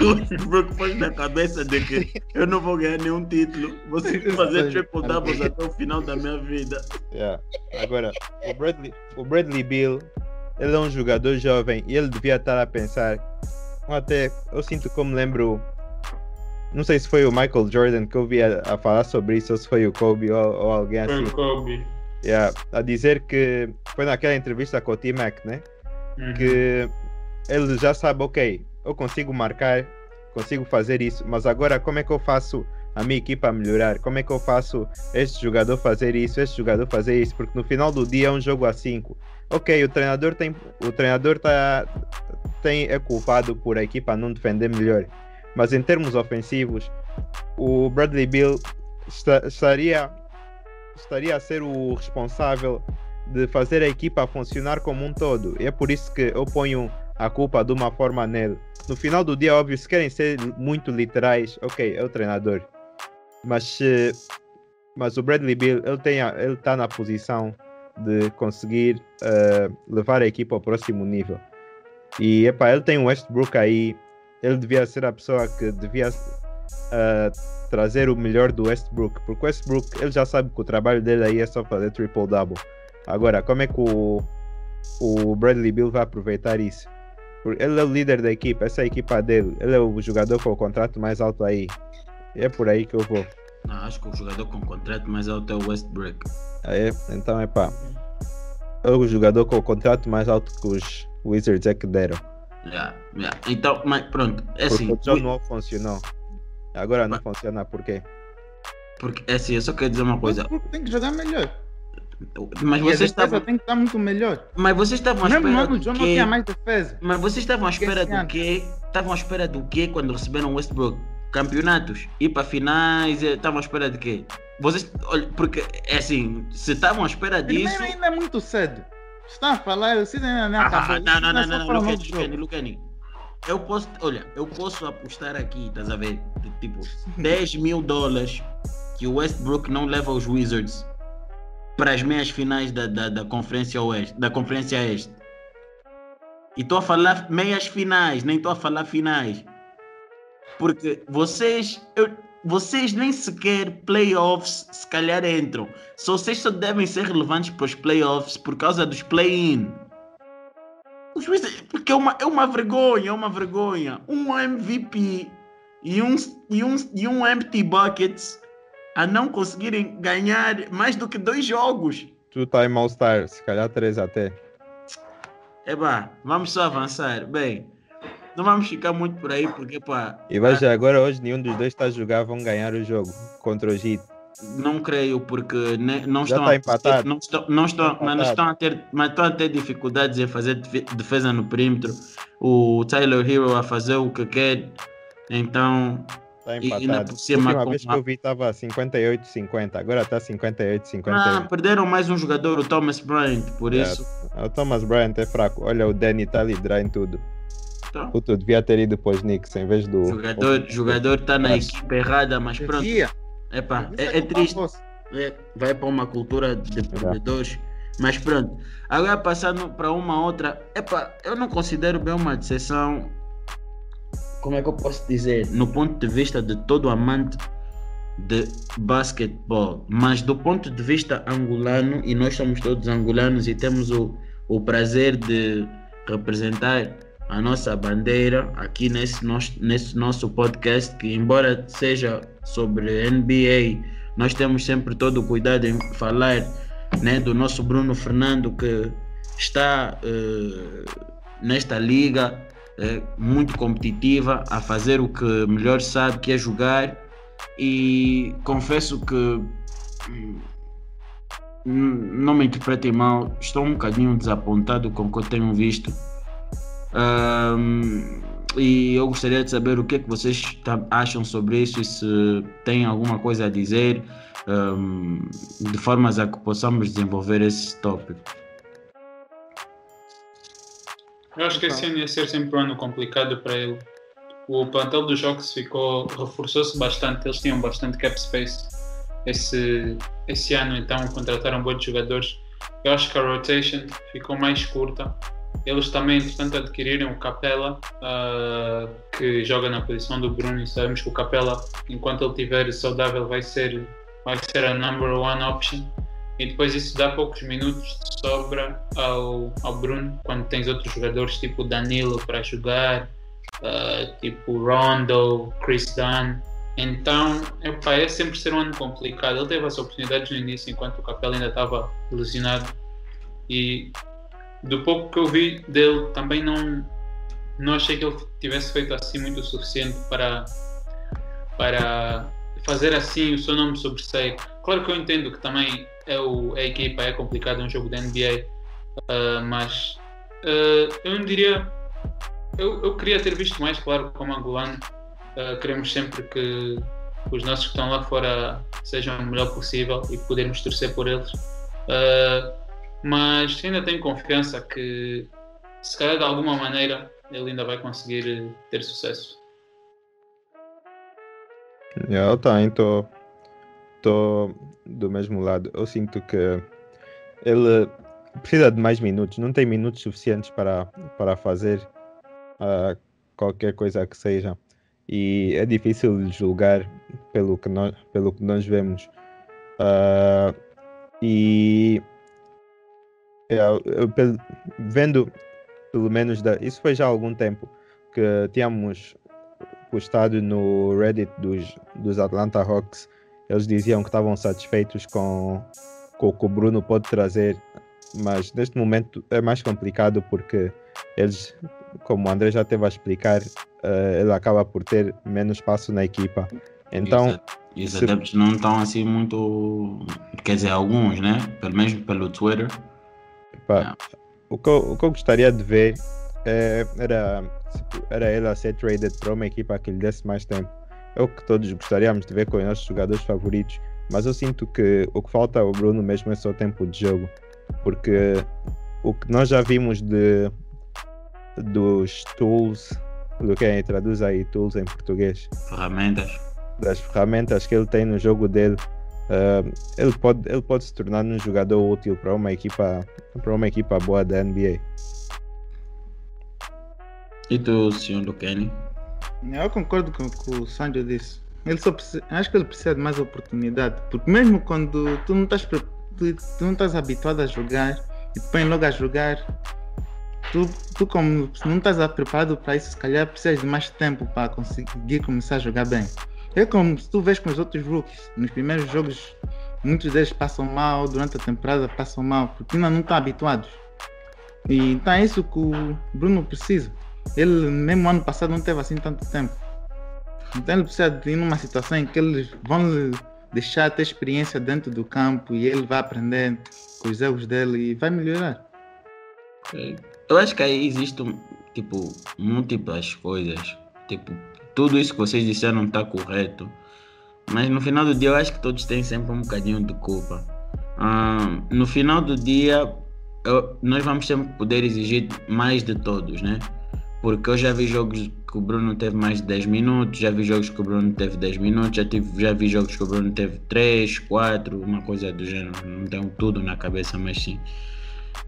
O Westbrook pôs na cabeça de que eu não vou ganhar nenhum título, vou fazer triple doubles até o final da minha vida. Yeah. Agora, o Bradley, o Bradley Bill, ele é um jogador jovem e ele devia estar a pensar. Até eu sinto como lembro. Não sei se foi o Michael Jordan que eu vi a, a falar sobre isso ou se foi o Kobe ou, ou alguém foi assim. o Kobe Yeah, a dizer que foi naquela entrevista com o T-Mac, né? Uhum. Que ele já sabe, ok, eu consigo marcar, consigo fazer isso, mas agora como é que eu faço a minha equipa melhorar? Como é que eu faço este jogador fazer isso, este jogador fazer isso? Porque no final do dia é um jogo a 5. Ok, o treinador tem. O treinador tá, tem, é culpado por a equipa não defender melhor. Mas em termos ofensivos, o Bradley Bill esta- estaria, estaria a ser o responsável de fazer a equipa funcionar como um todo. E é por isso que eu ponho a culpa de uma forma nele. No final do dia, óbvio, se querem ser muito literais, ok, é o treinador. Mas, se- mas o Bradley Bill, ele está na posição de conseguir eh, levar a equipa ao próximo nível. E epá, ele tem o Westbrook aí, ele devia ser a pessoa que devia eh, trazer o melhor do Westbrook, porque o Westbrook ele já sabe que o trabalho dele aí é só fazer triple-double. Agora, como é que o, o Bradley Bill vai aproveitar isso? Porque ele é o líder da equipa, essa é a equipa dele, ele é o jogador com o contrato mais alto aí. E é por aí que eu vou. Não, acho que o jogador com contrato mais alto é o Westbrook. Aí, então é pá. É o jogador com o contrato mais alto que os Wizards é que deram. Yeah, yeah. Então, mas pronto, é assim. Porque o John Wall funcionou. Agora não funciona por quê? Porque é assim, eu só quero dizer uma coisa. Westbrook tem que jogar melhor. Mas E vocês estavam. tem que estar muito melhor. Mas vocês estavam à Mesmo no espera ano o do John não tinha mais defesa. Mas vocês estavam à espera Esse do quê? Estavam à espera do quê quando receberam o Westbrook? Campeonatos? Ir para finais? eh, Estavam à espera de quê? Vocês, olha, porque é assim, se estavam à espera Primeiro disso. ainda é muito cedo. Está a falar, o season ainda não Ah, não, não, Ainda não, não, não, o novo Lucani, jogo. Lucani, Lucani. Eu posso, olha, eu posso apostar aqui, estás a ver? Tipo, 10 mil dólares que o Westbrook não leva aos Wizards para as meias finais da, da, da Conferência Oeste, da Conferência Este. E estou a falar meias finais, nem estou a falar finais. Porque vocês, eu, vocês nem sequer playoffs se calhar entram. Só vocês só devem ser relevantes para os playoffs por causa dos play-in. Porque é uma, é uma vergonha, é uma vergonha. Um MVP e um, e um, e um empty buckets a não conseguirem ganhar mais do que dois jogos. Tu tá em All-Star, se calhar três até. Eba, vamos só avançar. Bem, não vamos ficar muito por aí, porque pá. E veja, ah, agora hoje nenhum dos dois está a jogar, vão ganhar o jogo contra o Heat. Não creio, porque ne, não Já estão tá empatado. não estão, não estão, Tá mas não estão a ter, mas estão a ter dificuldades em fazer defe- defesa no perímetro. O Tyler Hero a fazer o que quer. Então, Está E- e ainda empatado. por A cima última com vez que eu vi estava 58-50, agora está 58-51. ah, perderam mais um jogador, o Thomas Bryant, por É. isso. O Thomas Bryant é fraco. Olha, o Danny está a liderar em tudo. Então, Puto, devia ter ido para os Knicks em vez do. o jogador, jogador está na Mas- equipe errada, mas pronto. Isso é, é culpa triste. É, vai para uma cultura de perdedores. Mas pronto. Agora passando para uma outra. Epa, eu não considero bem uma decepção. Como é que eu posso dizer? No ponto de vista de todo amante de basquetebol. Mas do ponto de vista angolano, e nós somos todos angolanos e temos o, o prazer de representar a nossa bandeira aqui nesse nosso, nesse nosso podcast, que embora seja sobre NBA, nós temos sempre todo o cuidado em falar né, do nosso Bruno Fernando que está eh, nesta liga eh, muito competitiva, a fazer o que melhor sabe, que é jogar. E confesso que hum, não me interpretem mal, estou um bocadinho desapontado com o que eu tenho visto. Ahm, e eu gostaria de saber o que é que vocês acham sobre isso se têm alguma coisa a dizer, ahm, de formas a que possamos desenvolver esse tópico. Eu acho que esse ano ia ser sempre um ano complicado para ele. O plantel dos jogos ficou, reforçou-se bastante, eles tinham bastante cap space esse, esse ano, então contrataram bons jogadores. Eu acho que a rotation ficou mais curta. Eles também, entretanto, adquiriram o Capela, ah, que joga na posição do Bruno, e sabemos que o Capela, enquanto ele estiver saudável, vai ser, vai ser a number one option. E depois isso dá poucos minutos de sobra ao, ao Bruno, quando tens outros jogadores tipo Danilo para jogar, ah, tipo Rondo, Chris Dunn. Então, epá, é sempre ser um ano complicado. Ele teve as oportunidades no início, enquanto o Capela ainda estava lesionado. E do pouco que eu vi dele, também não, não achei que ele tivesse feito assim muito o suficiente para, para fazer assim o seu nome sobressair. Claro que eu entendo que também é, o, a equipa, é complicado, é um jogo da NBA, ah, mas ah, eu não diria. Eu, eu queria ter visto mais, claro, como angolano. ah, queremos sempre que os nossos que estão lá fora sejam o melhor possível e podermos torcer por eles. Ah, mas ainda tenho confiança que, se calhar de alguma maneira, ele ainda vai conseguir eh, ter sucesso. Eu também estou do mesmo lado. Eu sinto que ele precisa de mais minutos, não tem minutos suficientes para, para fazer ah, qualquer coisa que seja. E é difícil julgar pelo que nós, pelo que nós vemos. Ah, e é, eu, pel- vendo pelo menos da, isso foi já há algum tempo que tínhamos postado no Reddit dos, dos Atlanta Hawks eles diziam que estavam satisfeitos com, com o que o Bruno pode trazer, mas neste momento é mais complicado porque eles, como o André já teve a explicar, eh, ele acaba por ter menos espaço na equipa. Então, Exato. E os se- adeptos não estão assim muito. Quer dizer, alguns, né? Pelo menos pelo Twitter. Pá, o, que eu, o que eu gostaria de ver eh, era, era ele a ser traded para uma equipa que lhe desse mais tempo. É o que todos gostaríamos de ver com os nossos jogadores favoritos, mas eu sinto que o que falta ao Bruno mesmo é só tempo de jogo, porque o que nós já vimos de dos tools, do que é, traduz aí tools em português, Ferramentas. das ferramentas que ele tem no jogo dele, uh, ele, pode, ele pode se tornar um jogador útil para uma equipa, para uma equipa boa da NBA. E tu, senhor do Kenny? Eu concordo com o que o Sanjo disse. Ele só precisa, acho que ele precisa de mais oportunidade. Porque mesmo quando tu não estás, tu, tu não estás habituado a jogar e te põe logo a jogar, tu, tu como não estás preparado para isso, se calhar precisas de mais tempo para conseguir começar a jogar bem. É como se tu vês com os outros rookies, nos primeiros jogos, muitos deles passam mal, durante a temporada passam mal, porque ainda não estão habituados. E então é isso que o Bruno precisa. Ele, mesmo ano passado, não teve assim tanto tempo. Então ele precisa de ir numa situação em que eles vão lhe deixar ter experiência dentro do campo e ele vai aprender com os erros dele e vai melhorar. Eu acho que aí existem, tipo, múltiplas coisas. Tipo, tudo isso que vocês disseram está correto. Mas no final do dia eu acho que todos têm sempre um bocadinho de culpa. Ah, no final do dia eu, nós vamos sempre poder exigir mais de todos, né? Porque eu já vi jogos que o Bruno teve mais de 10 minutos, já vi jogos que o Bruno teve 10 minutos, já, tive, já vi jogos que o Bruno teve 3, 4, uma coisa do gênero. Não tenho tudo na cabeça, mas sim.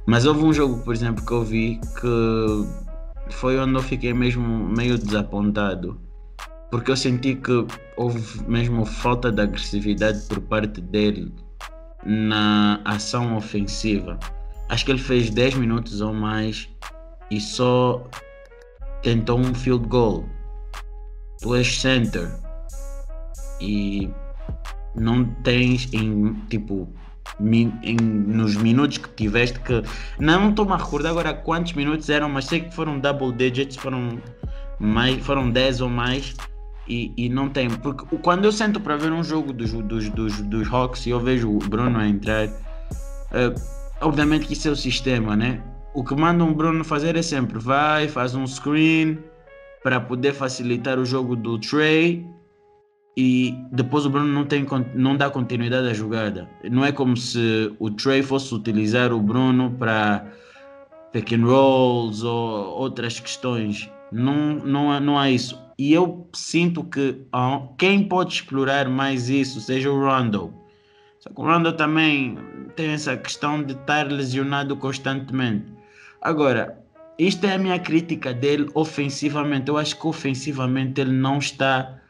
Mas houve um jogo, por exemplo, que eu vi que foi onde eu fiquei mesmo meio desapontado. Porque eu senti que houve mesmo falta de agressividade por parte dele na ação ofensiva. Acho que ele fez 10 minutos ou mais e só tentou um field goal. Tu és center e não tens em tipo em, nos minutos que tiveste que não estou-me a recordar agora quantos minutos eram, mas sei que foram double digits, foram mais, foram 10 ou mais e, e não tem, porque quando eu sento para ver um jogo dos, dos, dos, dos Hawks e eu vejo o Bruno entrar, uh, obviamente que isso é o sistema, né? o que manda um Bruno fazer é sempre vai, faz um screen para poder facilitar o jogo do Trey e depois o Bruno não, tem, não dá continuidade à jogada. Não é como se o Trey fosse utilizar o Bruno para pick and rolls ou outras questões. Não, não, não há isso. E eu sinto que quem pode explorar mais isso seja o Rondo. Só que o Rondo também tem essa questão de estar lesionado constantemente. Agora, isto é a minha crítica dele ofensivamente. Eu acho que ofensivamente ele não está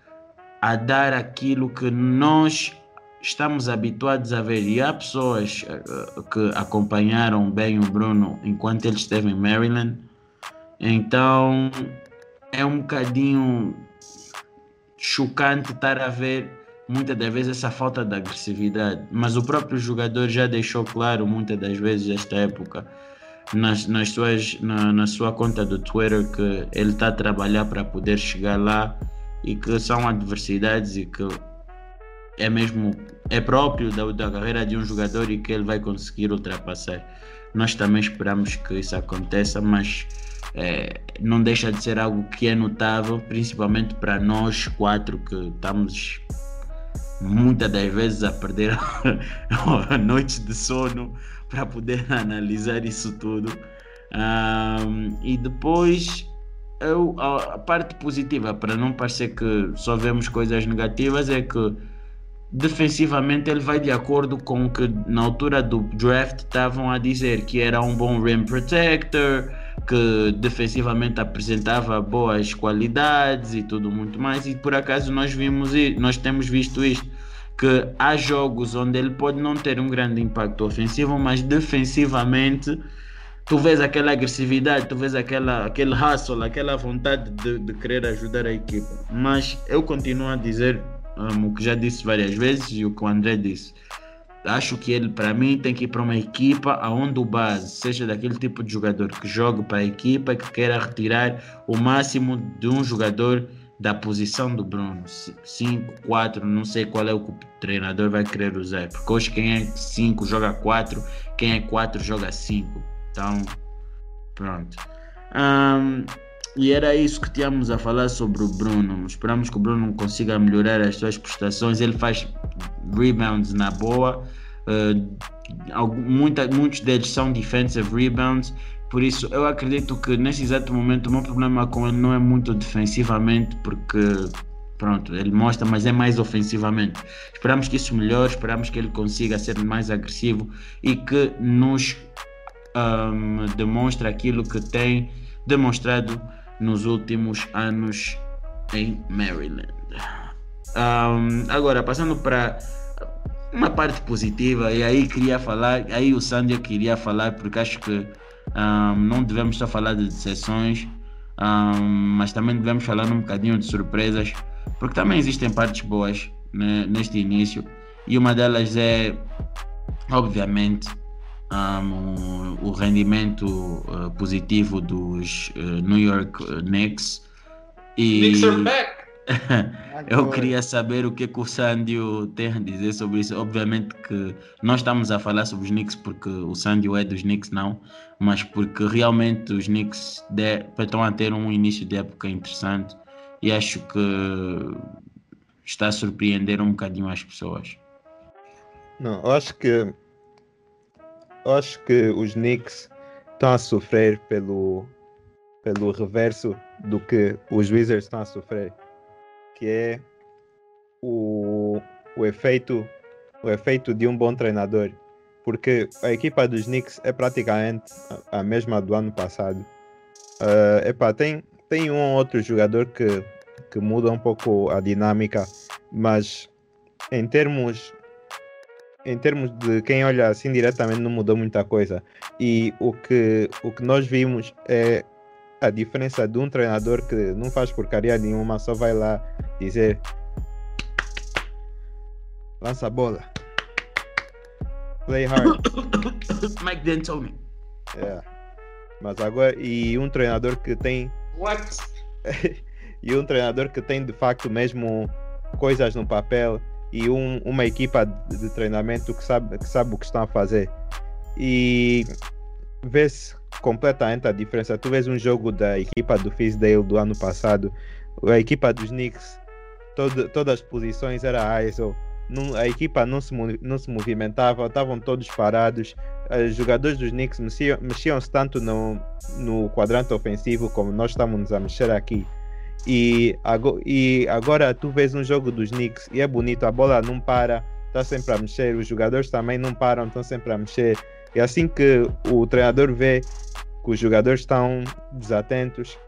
a dar aquilo que nós estamos habituados a ver. E há pessoas uh, que acompanharam bem o Bruno enquanto ele esteve em Maryland. Então é um bocadinho chocante estar a ver muitas das vezes essa falta de agressividade. Mas o próprio jogador já deixou claro muitas das vezes esta época nas, nas suas, na, na sua conta do Twitter que ele está a trabalhar para poder chegar lá e que são adversidades e que é mesmo é próprio da, da carreira de um jogador e que ele vai conseguir ultrapassar. Nós também esperamos que isso aconteça, mas é, não deixa de ser algo que é notável, principalmente para nós quatro que estamos muitas das vezes a perder a noite de sono para poder analisar isso tudo. Um, e depois eu, a, a parte positiva, para não parecer que só vemos coisas negativas, é que defensivamente ele vai de acordo com o que na altura do draft estavam a dizer que era um bom rim protector, que defensivamente apresentava boas qualidades e tudo muito mais e por acaso nós vimos nós temos visto isto que há jogos onde ele pode não ter um grande impacto ofensivo, mas defensivamente tu vês aquela agressividade, tu vês aquela, aquele hustle, aquela vontade de, de querer ajudar a equipa. Mas eu continuo a dizer um, o que já disse várias vezes e o que o André disse. Acho que ele, para mim, tem que ir para uma equipa onde o base seja daquele tipo de jogador que joga para a equipa, que queira retirar o máximo de um jogador da posição do Bruno. 5, 4, não sei qual é o que o treinador vai querer usar. Porque hoje quem é 5 joga 4, quem é 4 joga 5. Então, pronto. Um, e era isso que tínhamos a falar sobre o Bruno. Esperamos que o Bruno consiga melhorar as suas prestações. Ele faz rebounds na boa. Uh, muita, muitos deles são defensive rebounds por isso, eu acredito que nesse exato momento o meu problema com ele não é muito defensivamente, porque Pronto, ele mostra, mas é mais ofensivamente. Esperamos que isso melhore, esperamos que ele consiga ser mais agressivo e que nos um, demonstre aquilo que tem demonstrado nos últimos anos em Maryland. Um, agora, passando para uma parte positiva, e aí queria falar, aí o Sandy queria falar, porque acho que um, não devemos só falar de decepções, mas também devemos falar um bocadinho de surpresas porque também existem partes boas né, neste início e uma delas é, obviamente, um, o, rendimento uh, positivo dos uh, New York uh, Knicks. E Knicks are back! eu queria saber o que, que o Sandio tem a dizer sobre isso. Obviamente que nós estamos a falar sobre os Knicks porque o Sandio é dos Knicks, não, mas porque realmente os Knicks de, estão a ter um início de época interessante e acho que está a surpreender um bocadinho as pessoas. Não, eu acho que eu acho que os Knicks estão a sofrer pelo pelo reverso do que os Wizards estão a sofrer, que é o, o efeito o efeito de um bom treinador, porque a equipa dos Knicks é praticamente a mesma do ano passado. Uh, epá, tem, tem um ou outro jogador que que muda um pouco a dinâmica, mas em termos em termos de quem olha assim diretamente não mudou muita coisa. E o que, o que nós vimos é a diferença de um treinador que não faz porcaria nenhuma, só vai lá dizer lança a bola. Play hard. Mike D'Antoni. É. Mas agora e um treinador que tem What? e um treinador que tem de facto mesmo coisas no papel e um, uma equipa de, treinamento que sabe, que sabe o que estão a fazer. E vê-se completamente a diferença. Tu vês um jogo da equipa do Fisdale do ano passado, a equipa dos Knicks, todo, todas as posições era ISO. A equipa não se, não se movimentava, estavam todos parados. Os jogadores dos Knicks mexiam-se mexiam tanto no, no quadrante ofensivo como nós estamos a mexer aqui. E, e agora tu vês um jogo dos Knicks e é bonito, a bola não para, está sempre a mexer, os jogadores também não param, estão sempre a mexer. E assim que o treinador vê que os jogadores estão desatentos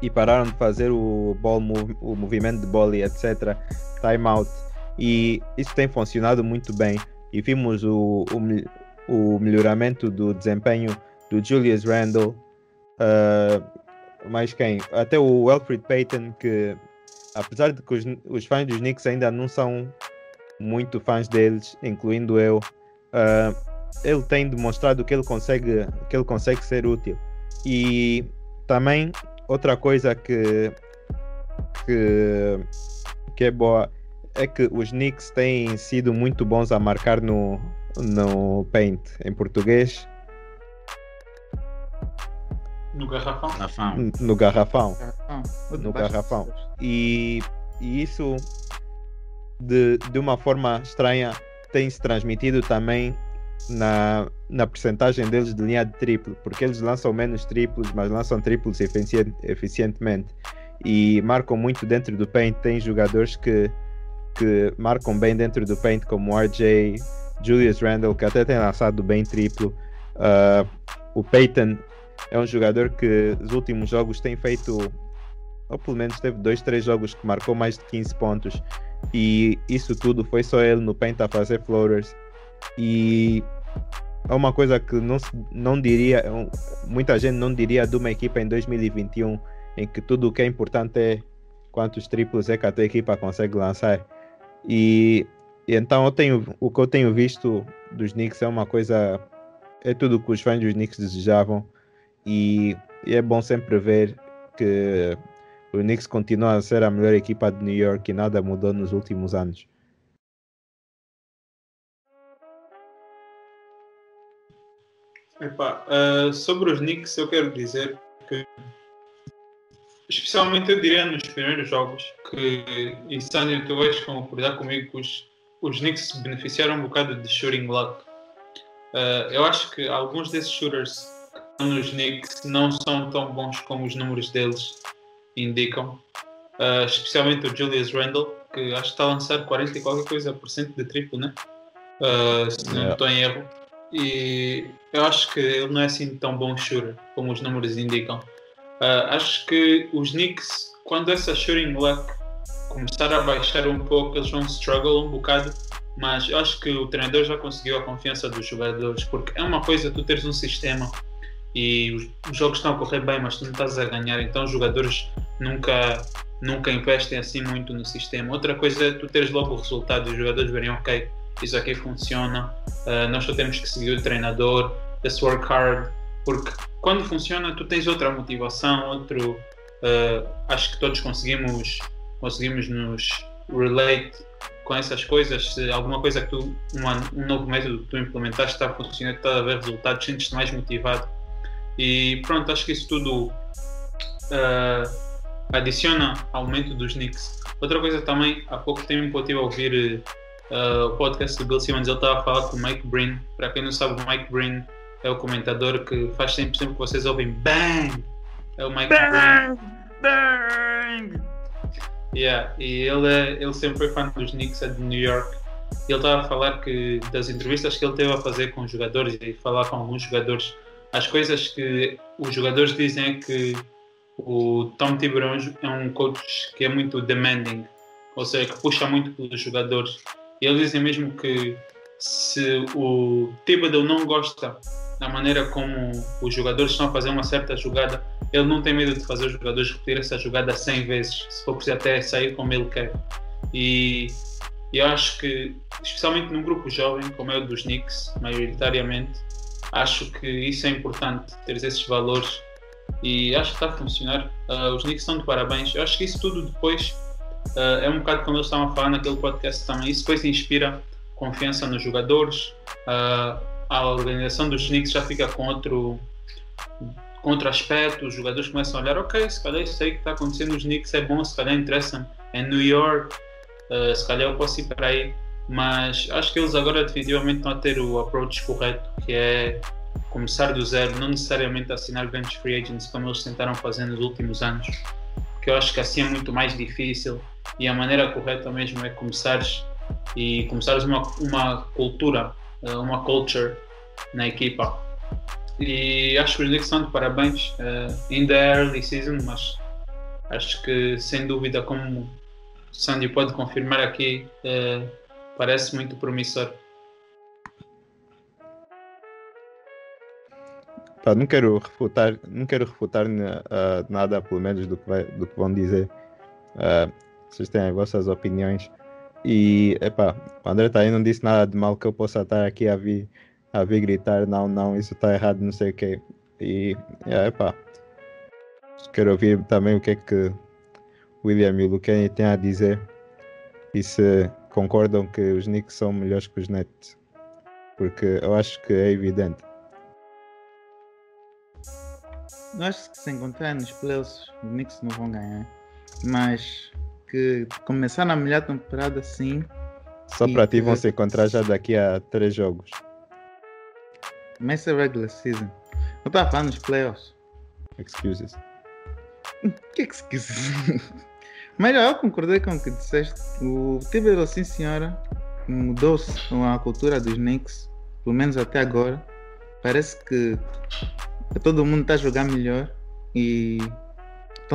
e pararam de fazer o, ball o movimento de bola e etc., time out. E isso tem funcionado muito bem. E vimos o, o, o melhoramento do desempenho do Julius Randle. Uh, mais quem? Até o Alfred Payton, que apesar de que os, os, fãs dos Knicks ainda não são muito fãs deles, incluindo eu, uh, ele tem demonstrado que ele consegue que ele consegue ser útil. E também outra coisa que que, que é boa é que os Knicks têm sido muito bons a marcar no, no paint em português no garrafão? No garrafão. No garrafão. E, e isso, de, de uma forma estranha, tem se transmitido também na, na percentagem deles de linha de triplo, porque eles lançam menos triplos, mas lançam triplos eficient, eficientemente e marcam muito dentro do paint. Tem jogadores que, que marcam bem dentro do paint, como o RJ, Julius Randle, que até tem lançado bem triplo. Uh, o Peyton é um jogador que nos últimos jogos tem feito, ou pelo menos teve dois, três jogos que marcou mais de 15 pontos. E isso tudo foi só ele no paint a fazer floaters. E é uma coisa que não, não diria, é muita gente não diria de uma equipa em 2021, em que tudo o que é importante é quantos triplos é que a tua equipa consegue lançar. E, então eu tenho, o que eu tenho visto dos Knicks é uma coisa, é tudo que os fãs dos Knicks desejavam. E, e é bom sempre ver que o Knicks continua a ser a melhor equipa de New York e nada mudou nos últimos anos. Epa, uh, sobre os Knicks eu quero dizer que especialmente eu diria nos primeiros jogos que e Sandro tu vais concordar comigo que os, os Knicks beneficiaram um bocado de shooting luck uh, eu acho que alguns desses shooters nos Knicks não são tão bons como os números deles indicam. uh, especialmente o Julius Randle, que acho que está a lançar 40 e qualquer coisa por cento de triplo, né? Uh, se não yeah. estou em erro. E eu acho que ele não é assim tão bom shooter como os números indicam. Uh, acho que os Knicks, quando essa shooting luck começar a baixar um pouco, eles vão struggle um bocado, mas eu acho que o treinador já conseguiu a confiança dos jogadores, porque é uma coisa tu teres um sistema e os, jogos estão a correr bem, mas tu não estás a ganhar, então os jogadores nunca nunca investem assim muito no sistema. Outra coisa é tu teres logo o resultado e os jogadores verem, ok, isso aqui funciona, uh, nós só temos que seguir o treinador, let's work hard, porque quando funciona tu tens outra motivação, outro, uh, acho que todos conseguimos, conseguimos nos relate com essas coisas, se alguma coisa que tu, uma, um novo método que tu implementaste está a funcionar, está a ver resultados, sentes-te mais motivado. E pronto, acho que isso tudo uh, adiciona aumento dos Knicks. Outra coisa também, há pouco tempo eu estive a ouvir uh, o podcast do Bill Simmons, ele estava a falar com o Mike Breen. Para quem não sabe, o Mike Breen é o comentador que faz sempre, sempre que vocês ouvem BANG! É o Mike bang, Breen. BANG! Yeah, e ele, é, ele sempre foi fã dos Knicks, é de New York. Ele estava a falar que das entrevistas que ele teve a fazer com os jogadores e falar com alguns jogadores, as coisas que os jogadores dizem é que o Tom Thibodeau é um coach que é muito demanding, ou seja, que puxa muito pelos jogadores. E eles dizem mesmo que se o Thibodeau não gosta da maneira como os jogadores estão a fazer uma certa jogada, ele não tem medo de fazer os jogadores repetir essa jogada 100 vezes, se for preciso até sair como ele quer. E eu acho que, especialmente num grupo jovem, como é o dos Knicks, maioritariamente, acho que isso é importante, ter esses valores e acho que está a funcionar. Uh, os Knicks estão de parabéns. Eu acho que isso tudo depois uh, é um bocado como eles estavam a falar naquele podcast também. Isso depois inspira confiança nos jogadores. Uh, a organização dos Knicks já fica com outro, com outro aspecto. Os jogadores começam a olhar: ok, se calhar isso aí que está acontecendo nos Knicks é bom, se calhar interessa-me. É New York, se calhar eu posso ir para aí. Mas acho que eles agora definitivamente estão a ter o approach correto, que é começar do zero, não necessariamente assinar grandes free agents como eles tentaram fazer nos últimos anos, que eu acho que assim é muito mais difícil e a maneira correta mesmo é começares e começares uma, uma cultura, eh, uma culture na equipa. E acho que os Knicks estão de parabéns, ainda é early season, mas acho que sem dúvida, como Sandy pode confirmar aqui, uh, parece muito promissor. Não quero refutar, não quero refutar uh, nada, pelo menos do que, vai, do que vão dizer. Uh, vocês têm as vossas opiniões. E, epá, o André tá aí não disse nada de mal que eu possa estar aqui a vir, a vir gritar, não, não, isso está errado, não sei o quê. E, é, epá, quero ouvir também o que é que William e o têm a dizer. E se concordam que os Knicks são melhores que os Nets. Porque eu acho que é evidente. Eu acho que se encontrar nos playoffs, os Knicks não vão ganhar. Mas que começar na melhor temporada sim. Só para ti vão se encontrar já daqui a três jogos. Mas é regular season. Eu estava falando nos playoffs. Excuses. Que excuses? Mas eu concordei com o que disseste. O Thibodeau, sim senhora, mudou-se a cultura dos Knicks, pelo menos até agora. Parece que todo mundo está a jogar melhor e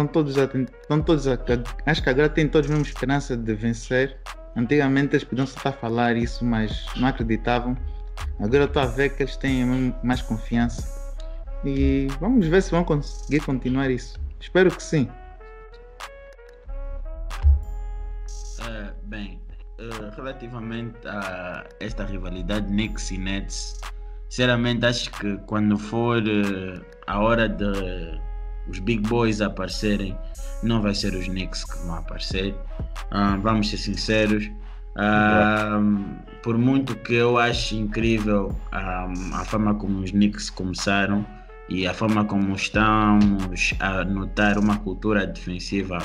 todos, a, estão todos a, acho que agora têm todos a mesma esperança de vencer. Antigamente eles podiam só estar a falar isso, mas não acreditavam. Agora estou a ver que eles têm mais confiança. E vamos ver se vão conseguir continuar isso. Espero que sim. Uh, relativamente a esta rivalidade Knicks e Nets, Sinceramente, acho que quando for uh, a hora de os big boys aparecerem, não vai ser os Knicks que vão aparecer. Uh, vamos ser sinceros. Uh, por muito que eu acho incrível a forma como os Knicks começaram e a forma como estamos a notar uma cultura defensiva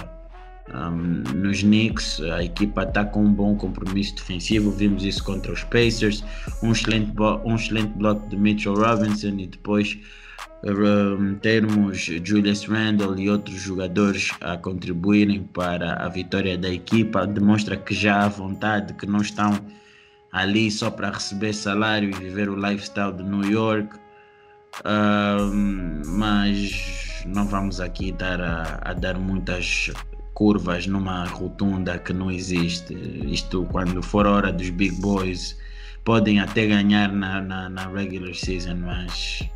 um, nos Knicks, a equipa está com um bom compromisso defensivo. Vimos isso contra os Pacers, um excelente, um excelente bloco de Mitchell Robinson e depois um, termos Julius Randle e outros jogadores a contribuírem para a vitória da equipa, demonstra que já há vontade, que não estão ali só para receber salário e viver o lifestyle de New York. Um, mas não vamos aqui dar a, a, dar muitas curvas numa rotunda que não existe. Isto quando for hora dos big boys podem até ganhar na, na, na regular season, mas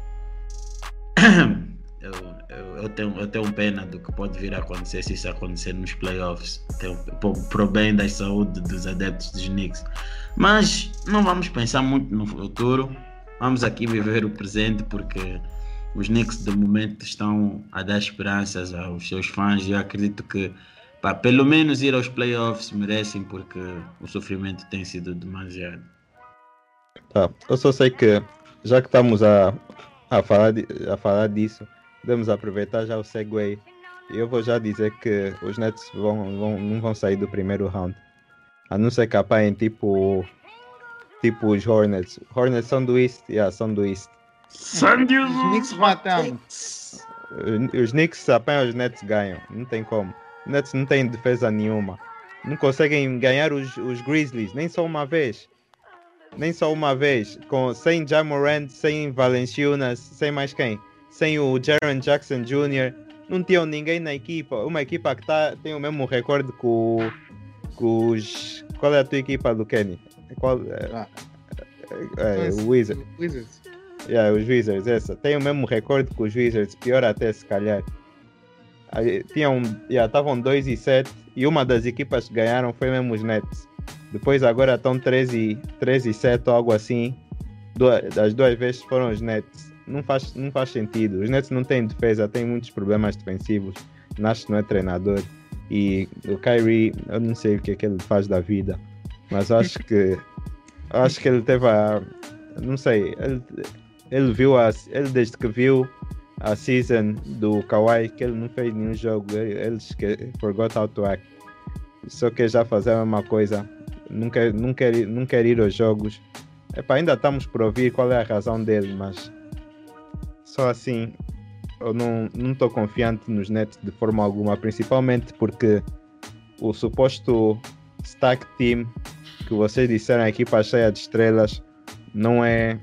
eu, eu, eu, tenho, eu tenho pena do que pode vir a acontecer se isso acontecer nos playoffs. Tenho, pro bem da saúde dos adeptos dos Knicks. Mas não vamos pensar muito no futuro. Vamos aqui viver o presente porque os Knicks de momento estão a dar esperanças aos seus fãs e eu acredito que para pelo menos ir aos playoffs merecem porque o sofrimento tem sido demasiado. Tá, eu só sei que já que estamos a, a, falar, de, a falar disso, podemos aproveitar já o segue. Eu vou já dizer que os Nets vão, vão, não vão sair do primeiro round. A não ser capaz em tipo tipo os Hornets. Hornets são do East, yeah, são do East. Sandy os Knicks matam. Os Knicks apanham, os Nets ganham. Não tem como. Os Nets não têm defesa nenhuma. Não conseguem ganhar os, os Grizzlies, nem só uma vez. Nem só uma vez. Com, sem Jamorant, sem Valenciunas, sem mais quem? Sem o Jaron Jackson Jr. Não tinham ninguém na equipa. Uma equipa que tá, tem o mesmo recorde com, com os. Qual é a tua equipa do Kenny? Qual, é, ah. é, é, o Wizard. Wizards. Yeah, os Wizards, essa. Tem o mesmo recorde que os Wizards, pior até se calhar. Estavam yeah, 2 e 7 e uma das equipas que ganharam foi mesmo os Nets. Depois agora estão 13, 13 e 7 ou algo assim. Duas, as duas vezes foram os Nets. Não faz, não faz sentido. Os Nets não têm defesa, têm muitos problemas defensivos. Nash não é treinador. E o Kyrie, eu não sei o que, é que ele faz da vida. Mas acho que acho que ele teve a. Não sei, ele, ele viu a. Ele desde que viu a season do Kawhi que ele não fez nenhum jogo, ele, ele forgot how to act. Só quer já fazer a mesma coisa. Não quer, não quer, não quer ir aos jogos. Epa, ainda estamos por ouvir qual é a razão dele, mas só assim eu não estou confiante nos Nets de forma alguma, principalmente porque o suposto stack team que vocês disseram a equipa cheia de estrelas não é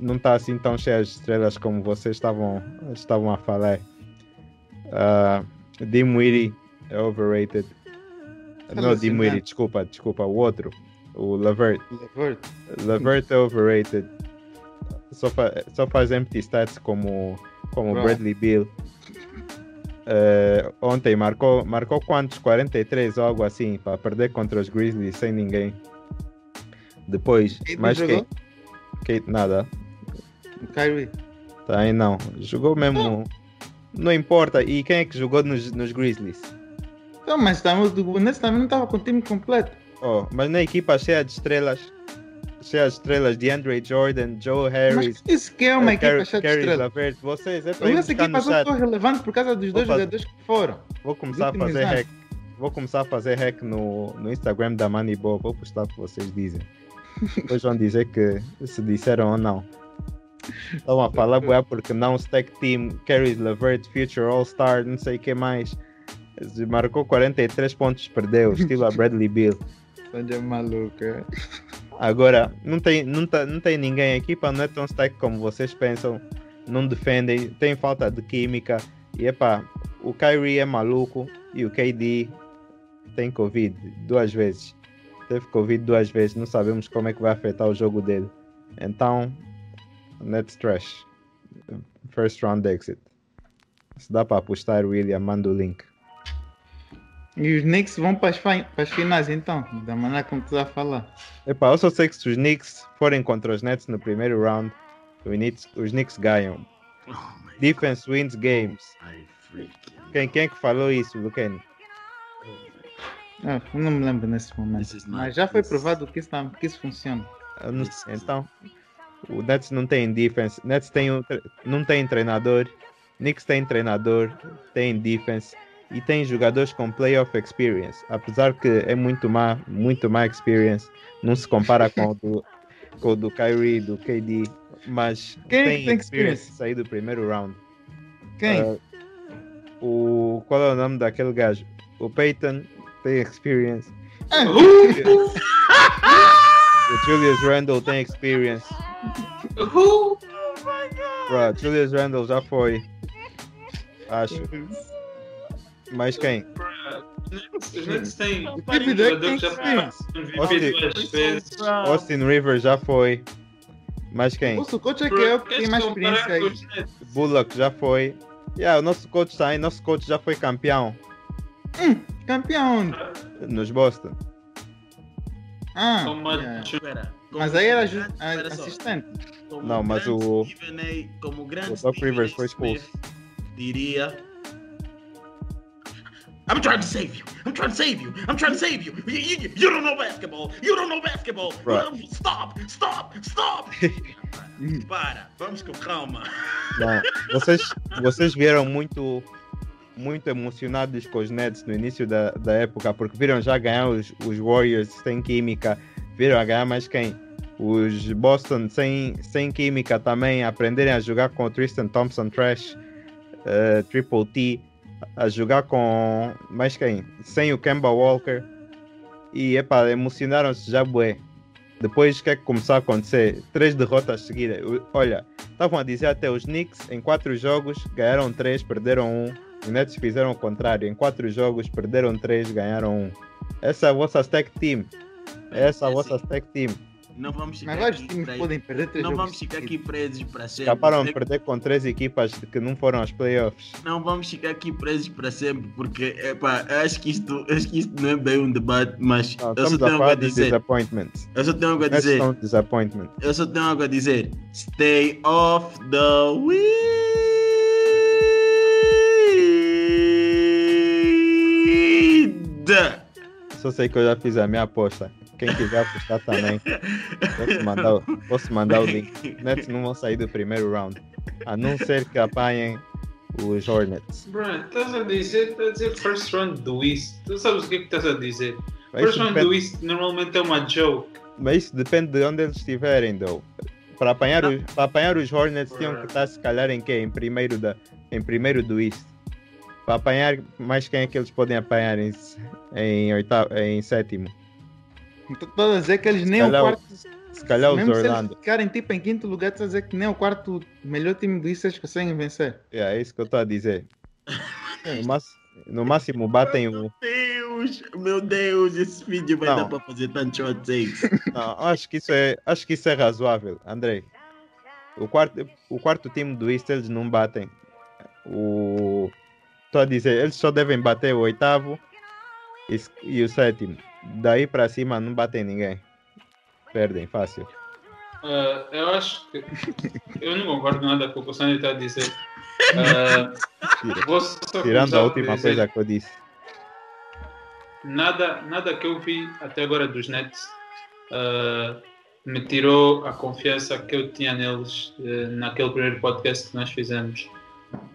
não está assim tão cheia de estrelas como vocês estavam estavam a falar uh, Dimwitty é overrated não Dimwitty desculpa desculpa o outro o Levert Levert, Levert é overrated só, fa só faz empty stats como como Bradley Bill Uh, ontem marcou, marcou quantos? 43 ou algo assim para perder contra os Grizzlies sem ninguém. Depois, mais quem? quem? Nada. Kyrie. Tá aí não. Jogou mesmo. Não importa. E quem é que jogou nos, nos Grizzlies? Não, mas estamos, nesse também não estava com o time completo. Oh, mas na equipa cheia de estrelas cheia de estrelas de Andre Jordan, Joe Harris. Mas isso que é uma equipa cheia de estrelas. Lavert, vocês, é para Essa equipa só foi relevante por causa dos dois fazer, jogadores que foram. Vou começar a fazer hack. Vou começar a fazer hack no, no Instagram da Moneyball. Vou postar o que vocês dizem. Depois vão dizer que se disseram ou não. Estão a falar porque não Stack Team, Carries Lavert, Future All-Star, não sei o que mais. Marcou 43 pontos, perdeu, estilo a Bradley Bill. Onde maluco, é? Agora, não tem, não, tá, não tem ninguém aqui para não é tão stack como vocês pensam. Não defendem, tem falta de química. E epá, o Kyrie é maluco e o KD tem Covid duas vezes. Teve Covid duas vezes, não sabemos como é que vai afetar o jogo dele. Então, net trash. First round exit. Se dá para apostar, William, manda o link. E os Knicks vão para as, para as finais então, da maneira como tu a falar. Epá, eu só sei que se os Knicks forem contra os Nets no primeiro round, os Knicks, os Knicks ganham. Oh Defense God. wins games. Quem, quem é que falou isso, Luquene? Ah, não me lembro nesse momento. Mas já foi provado que isso, que isso funciona. Não, então, o Nets não tem defense. Nets tem, não tem treinador. Knicks tem treinador, tem defense e tem jogadores com playoff experience, apesar que é muito má, muito má experience, não se compara com o do, com o do Kyrie, do KD. mas Quem tem, tem experience sair do primeiro round. Quem? Ah, o, qual é o nome daquele gajo? O Peyton tem experience. Ah, O Julius Randle tem experience. Who? Bro, Julius Randle já foi. Acho. Mas quem? Os Nets têm Austin- Rivers já foi. Mas quem? O coach é que é o que tem mais experiência aí. Bullock já foi. Yeah, o nosso coach está aí. Nosso coach já foi campeão Campeão. nos Boston. Ah, Como yeah. Mas aí era ju- a- Espera só. assistente. Como Não, mas o- A- como grande o Doc Rivers foi expulso. Diria. I'm trying to save you. I'm trying to save you. I'm trying to save you. You, you, you don't know basketball. You don't know basketball. Right. Stop. Stop. Stop. Para. Vamos com calma. Não, vocês, vocês vieram muito, muito emocionados com os Nets no início da, da época, porque viram já ganhar os, os Warriors sem química, viram a ganhar mais quem? Os Boston sem, sem química também, aprenderem a jogar com o Tristan Thompson Trash, eh, Triple T, a jogar com mais quem? Sem o Kemba Walker. E epa, emocionaram-se já bué. Depois o que é que começou a acontecer? Três derrotas seguidas. Olha, estavam a dizer até os Knicks em quatro jogos ganharam três, perderam um. Os Nets fizeram o contrário. Em quatro jogos perderam três, ganharam um. Essa é a vossa stack team. Essa é a vossa stack team. Não vamos ficar Mas aqui times podem perder três Não vamos ficar aqui presos para sempre. Acabaram de perder com três equipas que não foram aos playoffs. Não vamos ficar aqui presos para sempre, porque epá, eu acho que isto, eu acho que isto não é bem um debate, mas Não, eu só estamos a tenho algo a dizer. disappointments. Eu só tenho algo a dizer. disappointment. Eu só tenho algo a dizer. Stay off the weed. Só sei que eu já fiz a minha aposta. Quem quiser apostar também, posso mandar, o- posso mandar o link. Nets não vão sair do primeiro round. A não ser que apanhem os Hornets. Bro, estás a dizer, estás a dizer first round do East. Tu sabes o que é que estás a dizer? Mas First round do depende, East normalmente é uma joke. mas isso depende de onde eles estiverem, though. Para apanhar, os, para apanhar os Hornets, tinham que estar se calhar em quê? Em primeiro, da, em primeiro do East. Para apanhar, mais quem é que eles podem apanhar em, em, oitavo, em sétimo? Então, Estou a dizer que eles nem o calhar o- quarto. Se calhar os Mesmo se eles Orlando. ficarem tipo em quinto lugar, estou a dizer que nem o quarto melhor time do East eles conseguem vencer. É, é isso que eu estou a dizer. No máximo, no máximo batem o. Meu Deus, meu Deus, esse vídeo vai Não. dar para fazer tantos hot takes. Não, acho que isso é, acho que isso é razoável, Andrei. O quarto, o quarto time do East eles não batem. O estou a dizer, eles só devem bater o oitavo e, e o sétimo. Daí para cima não batem ninguém. Perdem fácil. Ah, eu acho que. Eu não concordo nada com o que o Sandy está a dizer. Só Tirando a última dizer, coisa que eu disse. Nada, nada que eu vi até agora dos Nets ah, me tirou a confiança que eu tinha neles naquele primeiro podcast que nós fizemos.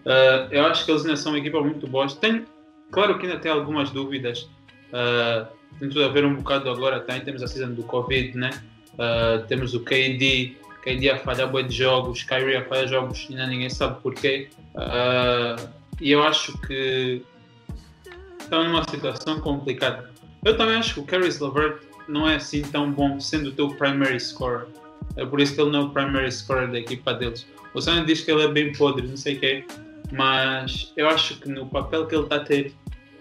Ah, eu acho que eles ainda são uma equipa muito boa. Tem, claro que ainda tem algumas dúvidas. Ah, tem tudo a ver um bocado agora. Também temos a season do Covid, né? Ah, temos o KD, KD a falhar boa de jogos, Kyrie a falhar jogos, ainda ninguém sabe porquê. Ah, e eu acho que estão numa situação complicada. Eu também acho que o Caris LeVert não é assim tão bom sendo o teu primary scorer. É por isso que ele não é o primary scorer da equipa deles. O Sam diz que ele é bem podre, não sei o quê, mas eu acho que no papel que ele está a ter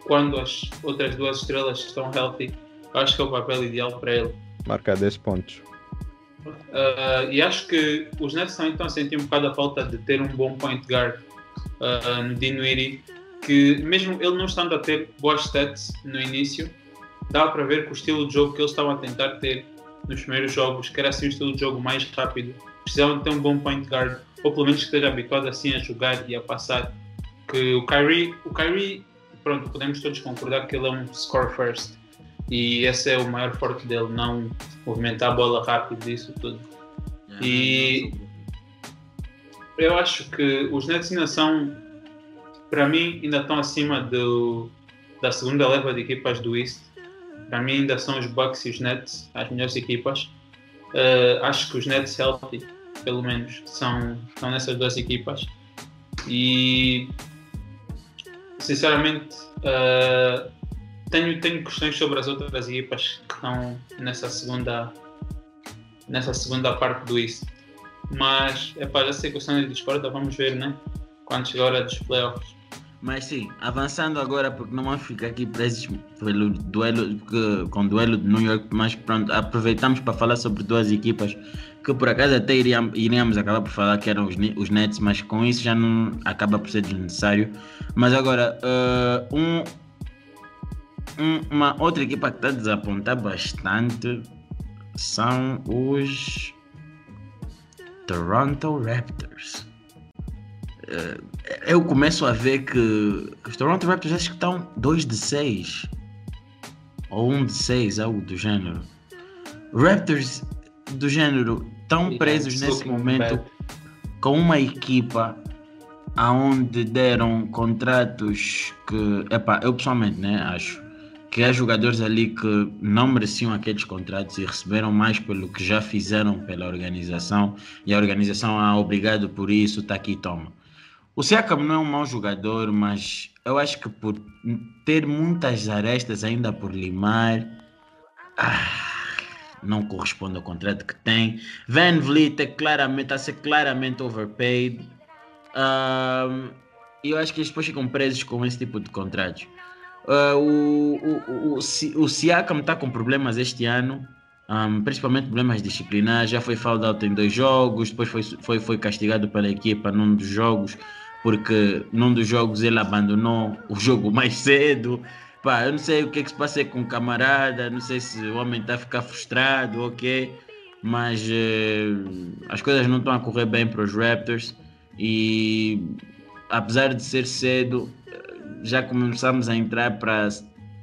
quando as outras duas estrelas estão healthy, eu acho que é o papel ideal para ele. Marca 10 pontos. Uh, e acho que os Nets também estão a sentir um bocado a falta de ter um bom point guard uh, no Dinwiddie, que mesmo ele não estando a ter boas stats no início, dá para ver que o estilo de jogo que eles estavam a tentar ter nos primeiros jogos, que era assim o estilo de jogo mais rápido, precisavam de ter um bom point guard, ou pelo menos que esteja habituado assim a jogar e a passar. Que o Kyrie, o Kyrie, pronto, podemos todos concordar que ele é um score first. E esse é o maior forte dele, não movimentar a bola rápido, isso tudo. E- Eu acho que os Nets ainda são, para mim, ainda estão acima do, da segunda leva de equipas do East. Para mim, ainda são os Bucks e os Nets as melhores equipas. Uh, acho que os Nets healthy pelo menos, são, são nessas duas equipas. E sinceramente uh, tenho, tenho questões sobre as outras equipas que estão nessa segunda nessa segunda parte do East. Mas é para sei questão de discorda, vamos ver né? quando chegar a hora dos playoffs. Mas sim, avançando agora, porque não vamos ficar aqui presos pelo duelo, com o duelo de New York, mas pronto, aproveitamos para falar sobre duas equipas que por acaso até iríamos, iríamos acabar por falar que eram os, os Nets, mas com isso já não acaba por ser desnecessário. Mas agora, uh, um, um, uma outra equipa que está a desapontar bastante são os Toronto Raptors. Uh, eu começo a ver que os Toronto Raptors acho que estão 2 de 6 ou 1 um de 6, algo do gênero. Raptors do gênero tão presos nesse momento com uma equipa aonde deram contratos que, epá, eu pessoalmente né, acho que há jogadores ali que não mereciam aqueles contratos e receberam mais pelo que já fizeram pela organização e a organização a obrigado por isso, tá aqui, toma. O Siakam não é um mau jogador, mas eu acho que por ter muitas arestas ainda por limar, ah, não corresponde ao contrato que tem. Van Vliet é claramente, está a ser claramente overpaid. E eu acho que eles depois ficam presos com esse tipo de contratos. Uh, o, o, o, o Siakam está com problemas este ano, um, principalmente problemas disciplinares. Já foi fouled out em dois jogos, depois foi, foi, foi castigado pela equipa num dos jogos, porque num dos jogos ele abandonou o jogo mais cedo. Pá, eu não sei o que é que se passa com o camarada, não sei se o homem está a ficar frustrado ou okay, quê, mas uh, as coisas não estão a correr bem para os Raptors e apesar de ser cedo, já começamos a entrar para,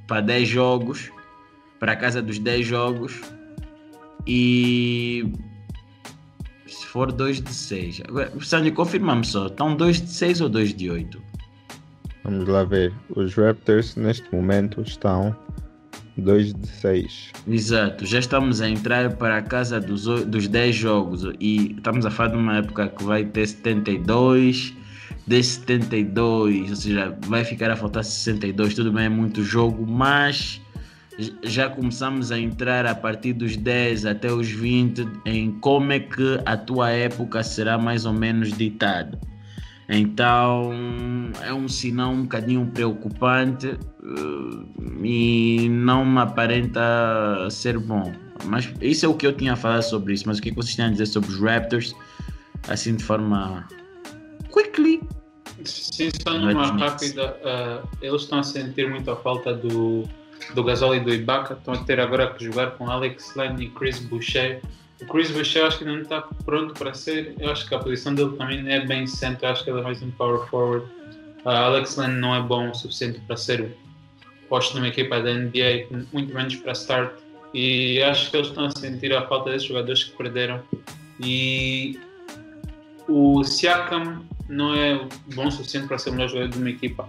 para 10 jogos, para a casa dos 10 jogos e se for 2 de 6. Agora, Sandro, confirma-me só, estão 2 de 6 ou 2 de 8? Vamos lá ver. Os Raptors neste momento estão 2 de 6. Exato, já estamos a entrar para a casa dos, dos 10 jogos e estamos a falar de uma época que vai ter 72, de 72, ou seja, vai ficar a faltar 62. Tudo bem, é muito jogo, mas já começamos a entrar a partir dos 10 até os 20 em como é que a tua época será mais ou menos ditada. Então é um sinal um bocadinho preocupante uh, e não me aparenta ser bom. Mas isso é o que eu tinha a falar sobre isso. Mas o que vocês têm a dizer sobre os Raptors? Assim de forma quickly. Sim, só numa rápida. Uh, eles estão a sentir muito a falta do, do Gasol e do Ibaka. Estão a ter agora que jogar com Alex Len e Chris Boucher o Chris Boucher acho que ainda não está pronto para ser. Eu acho que a posição dele também é bem centro. acho que ele é mais um power forward. Uh, Alex Len não é bom o suficiente para ser posto numa equipa da NBA, muito menos para start. E acho que eles estão a sentir a falta desses jogadores que perderam. E o Siakam não é bom o suficiente para ser o melhor jogador de uma equipa.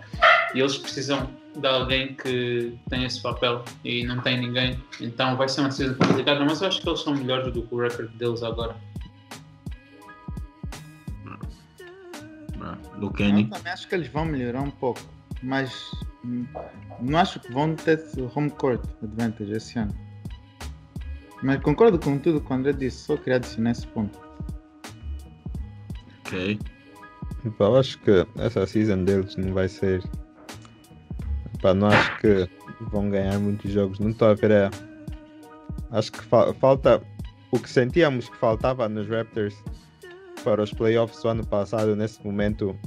E eles precisam de alguém que tem esse papel e não tem ninguém. Então vai ser uma decisão complicada, mas eu acho que eles são melhores do que o record deles agora. Do Kenny. Eu também acho que eles vão melhorar um pouco, mas não acho que vão ter home court advantage esse ano. Mas concordo com tudo que o André disse, só queria adicionar esse ponto. Ok. Eu acho que essa season deles não vai ser Pá, não acho que vão ganhar muitos jogos. Não estou a ver. É... Acho que fa falta o que sentíamos que faltava nos Raptors para os playoffs do ano passado. Nesse momento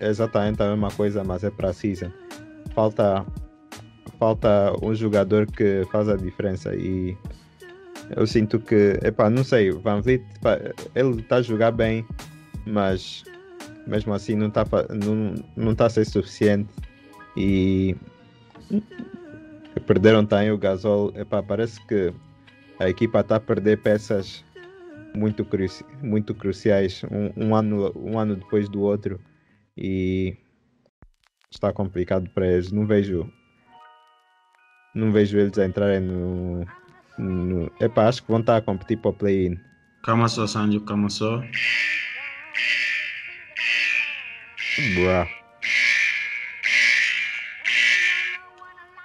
é exatamente a mesma coisa, mas é para a season. Falta, falta um jogador que faz a diferença e eu sinto que, epá, não sei, Van Vliet, ele está a jogar bem, mas mesmo assim não está não, não tá a ser suficiente e perderam também o Gasol. Epá, parece que a equipa está a perder peças muito, cruci muito cruciais um, um, ano, um ano depois do outro e está complicado para eles. Não vejo não vejo eles entrarem no, no epá, acho que vão estar a competir para o play-in Calma só, Sandy, calma só. Boa.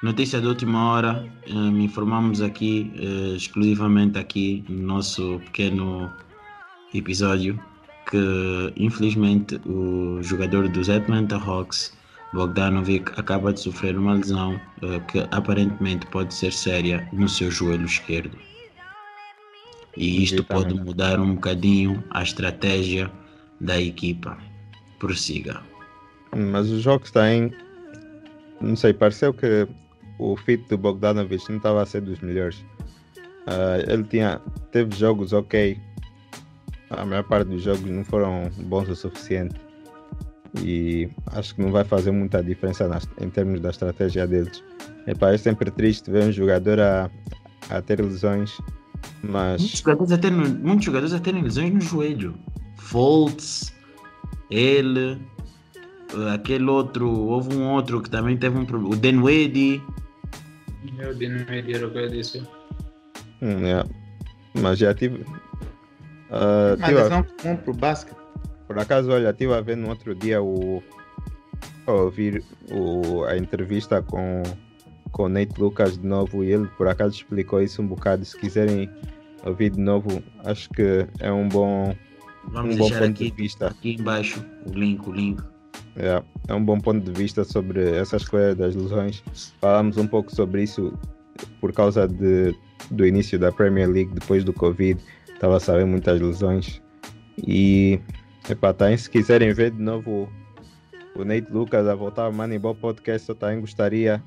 Notícia de última hora, eh, me informamos aqui, eh, exclusivamente aqui no nosso pequeno episódio, que infelizmente o jogador dos Atlanta Hawks, Bogdanovic, acaba de sofrer uma lesão eh, que aparentemente pode ser séria no seu joelho esquerdo. E isto pode mudar um bocadinho a estratégia da equipa. Prossiga. Mas os jogos têm. Não sei, pareceu que o fit do Bogdanovich não estava a ser dos melhores. Uh, ele tinha, teve jogos ok. A maior parte dos jogos não foram bons o suficiente. E acho que não vai fazer muita diferença nas, em termos da estratégia deles. É sempre triste ver um jogador a, a ter lesões, mas. Muitos jogadores, a terem, muitos jogadores a terem lesões no joelho. Fultz, ele, aquele outro, houve um outro que também teve um problema. O Denwedi. Eu Denwedi era o que eu disse. Hum, é. Mas já tive. Uh, Uma tive a... comum pro basquete. Por acaso, olha, estive a ver no outro dia o. A ouvir o, a entrevista com, com o Nate Lucas de novo e ele por acaso explicou isso um bocado. Se quiserem ouvir de novo, acho que é um bom, Vamos um bom ponto aqui, de vista. Aqui embaixo o link, o link. É, é um bom ponto de vista sobre essas coisas das lesões. Falamos um pouco sobre isso por causa de, do início da Premier League, depois do Covid. Estava a saber muitas lesões. E, epá, tá, se quiserem ver de novo o Nate Lucas a voltar ao Moneyball Podcast, eu também gostaria.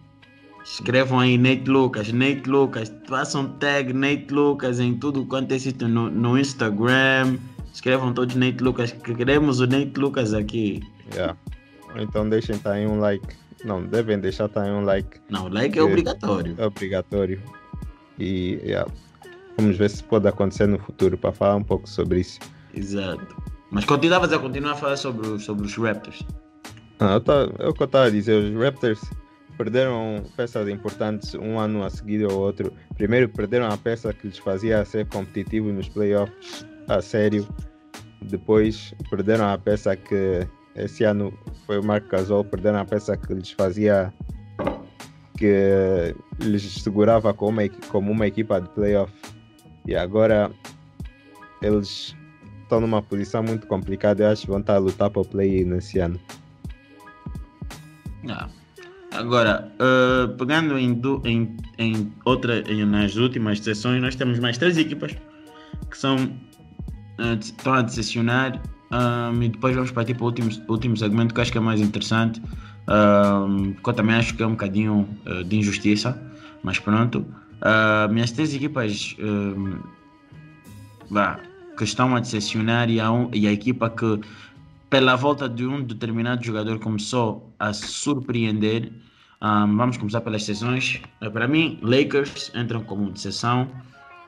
Escrevam aí Nate Lucas, Nate Lucas, façam tag Nate Lucas em tudo quanto é sítio no, no Instagram. Escrevam todos Nate Lucas, que queremos o Nate Lucas aqui. Yeah. Então deixem também um like. Não, devem deixar também um like. Não, like é obrigatório. É obrigatório. E yeah. vamos ver se pode acontecer no futuro para falar um pouco sobre isso. Exato. Mas continuavas a continuar a falar sobre, sobre os Raptors. Ah, eu tá, é o que eu estava a dizer. Os Raptors perderam peças importantes um ano a seguir ao outro. Primeiro perderam a peça que lhes fazia ser competitivo nos playoffs a sério. Depois perderam a peça que esse ano foi o Marco Gasol, perderam a peça que lhes fazia que lhes segurava como uma, como uma equipa de playoff. E agora eles estão numa posição muito complicada. Eu acho que vão estar a lutar para o play nesse ano. Ah. Agora, uh, pegando em, em, em outra, em, nas últimas sessões, nós temos mais três equipas que são uh, estão a decepcionar um, e depois vamos partir para o último, último segmento que acho que é mais interessante, um, que eu também acho que é um bocadinho uh, de injustiça, mas pronto. Uh, minhas três equipas um, bah, que estão a decepcionar e a, um, e a equipa que, pela volta de um determinado jogador, começou a surpreender. Um, vamos começar pelas sessões. Uh, para mim, Lakers entram como decepção.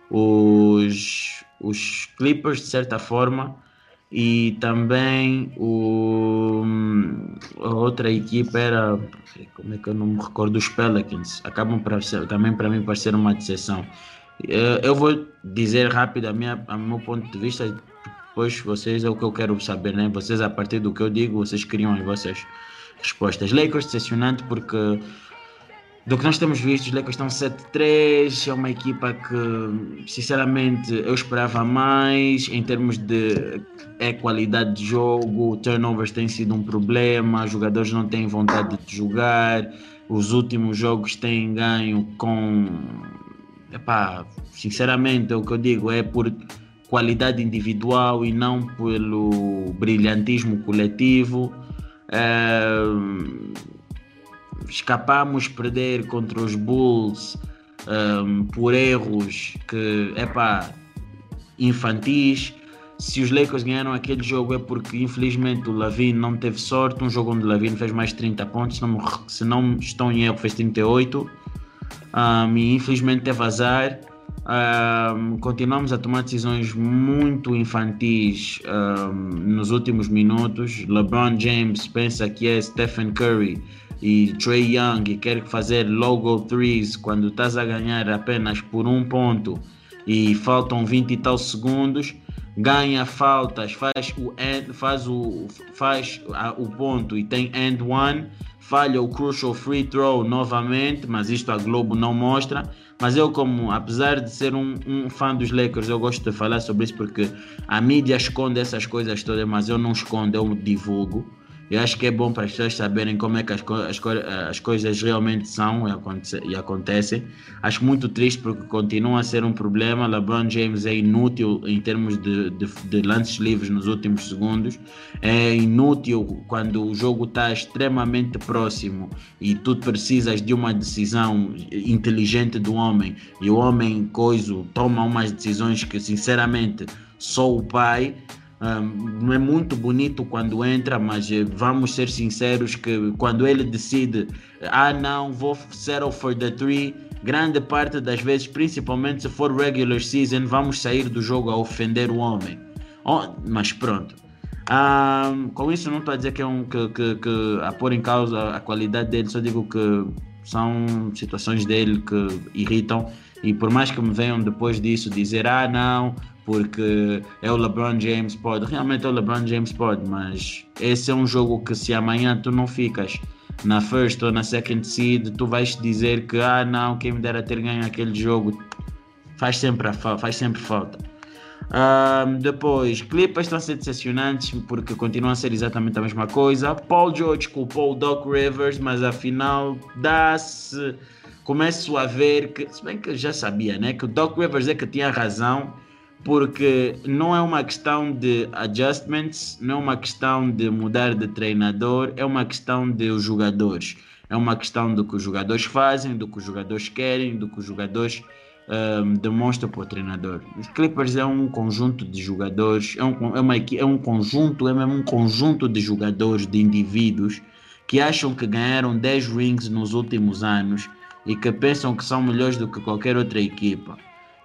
Os, os Clippers, de certa forma, e também o, a outra equipa era, como é que eu não me recordo, os Pelicans, acabam para ser, também para mim parecer uma decepção. Eh, eu vou dizer rápido a minha, a meu ponto de vista, depois vocês é o que eu quero saber, né? Vocês a partir do que eu digo, vocês criam as vossas respostas. Lakers decepcionante porque do que nós temos visto, os Lakers estão 7-3, é uma equipa que, sinceramente, eu esperava mais em termos de é, qualidade de jogo, turnovers têm sido um problema, jogadores não têm vontade de jogar, os últimos jogos têm ganho com, epá, sinceramente, é o que eu digo, é por qualidade individual e não pelo brilhantismo coletivo. É, escapamos perder contra os Bulls um, por erros que, é pá, infantis. Se os Lakers ganharam aquele jogo é porque infelizmente o Lavine não teve sorte. Um jogo onde o Lavine fez mais de 30 pontos, se não, se não estou em erro, fez 38. Um, e infelizmente teve azar. Um, continuamos a tomar decisões muito infantis um, nos últimos minutos. LeBron James pensa que é Stephen Curry e Trey Young e quer fazer logo threes quando estás a ganhar apenas por um ponto e faltam 20 e tal segundos, ganha faltas, faz o end, faz o faz o ponto e tem end one, falha o crucial free throw novamente, mas isto a Globo não mostra. Mas eu, como apesar de ser um, um, fã dos Lakers, eu gosto de falar sobre isso porque a mídia esconde essas coisas todas, mas eu não escondo, eu divulgo. Eu acho que é bom para as pessoas saberem como é que as, as, as coisas realmente são e, aconte e, acontecem. Acho muito triste porque continua a ser um problema. LeBron James é inútil em termos de, de, de lances livres nos últimos segundos. É inútil quando o jogo está extremamente próximo e tu precisas de uma decisão inteligente do homem e o homem coiso toma umas decisões que sinceramente só o pai não é muito bonito quando entra, mas eh, vamos ser sinceros que quando ele decide, ah não, vou settle for the three, grande parte das vezes, principalmente se for regular season, vamos sair do jogo a ofender o homem. Oh, mas pronto. Um, com isso não estou a dizer que, é um, que, que, que, a pôr em causa a qualidade dele, só digo que são situações dele que irritam e por mais que me venham depois disso dizer ah não, porque é o LeBron James pode, realmente é o LeBron James pode, mas esse é um jogo que se amanhã tu não ficas na first ou na second seed, tu vais dizer que ah não, quem me dera ter ganho aquele jogo faz sempre, faz sempre falta. Um, depois, Clippers estão a ser decepcionantes porque continuam a ser exatamente a mesma coisa. Paul George culpou o Doc Rivers, mas afinal dá-se. Começo a ver que, se bem que eu já sabia, né? Que o Doc Rivers é que tinha razão porque não é uma questão de adjustments, não é uma questão de mudar de treinador, é uma questão de os jogadores. É uma questão do que os jogadores fazem, do que os jogadores querem, do que os jogadores um, demonstram para o treinador. Os Clippers é um conjunto de jogadores, é um, é, uma, é um conjunto, é mesmo um conjunto de jogadores, de indivíduos que acham que ganharam 10 rings nos últimos anos e que pensam que são melhores do que qualquer outra equipa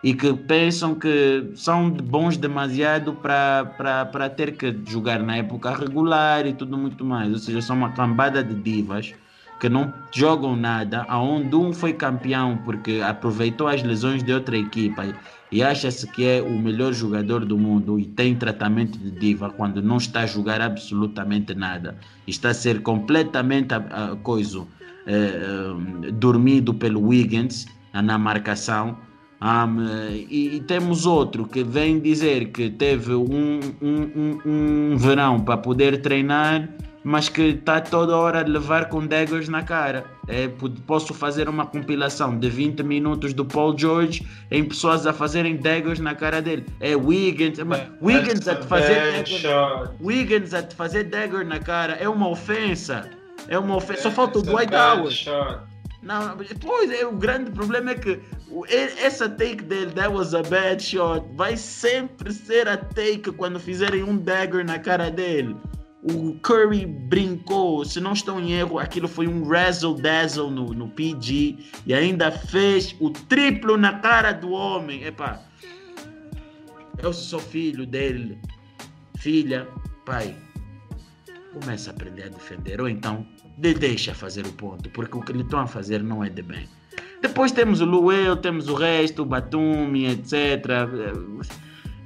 e que pensam que são bons demasiado para ter que jogar na época regular e tudo muito mais. Ou seja, são uma cambada de divas que não jogam nada, aonde um foi campeão porque aproveitou as lesões de outra equipa e acha-se que é o melhor jogador do mundo e tem tratamento de diva quando não está a jogar absolutamente nada. Está a ser completamente a, a coisa, eh, dormido pelo Wiggins na marcação um, e, e, temos outro que vem dizer que teve um, um, um, um verão para poder treinar, mas que está toda hora a levar com daggers na cara. É, posso fazer uma compilação de 20 minutos do Paul George em pessoas a fazerem daggers na cara dele. É Wiggins, é, Wiggins a te fazer dagger, Wiggins a te fazer dagger na cara é uma ofensa. É uma ofensa. Só falta o Dwight Howard. Não, é, o grande problema é que essa take dele, that was a bad shot, vai sempre ser a take quando fizerem um dagger na cara dele. O Curry brincou, se não estou em erro, aquilo foi um razzle dazzle no, no PG e ainda fez o triplo na cara do homem. Epá, eu sou filho dele, filha, pai, começa a aprender a defender ou então de deixa fazer o ponto, porque o que lhe estão a fazer não é de bem. Depois temos o Luel, temos o resto, o Batumi, etc.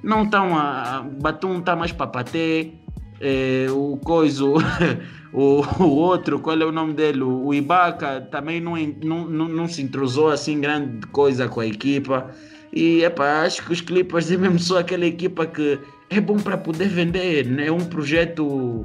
Não estão a. Batum está mais para paté. É, o Coiso, o, o, outro, qual é o nome dele? O Ibaka também não, não, não, não se entrosou assim grande coisa com a equipa. E epa, acho que os Clippers é mesmo só aquela equipa que é bom para poder vender, né? é um projeto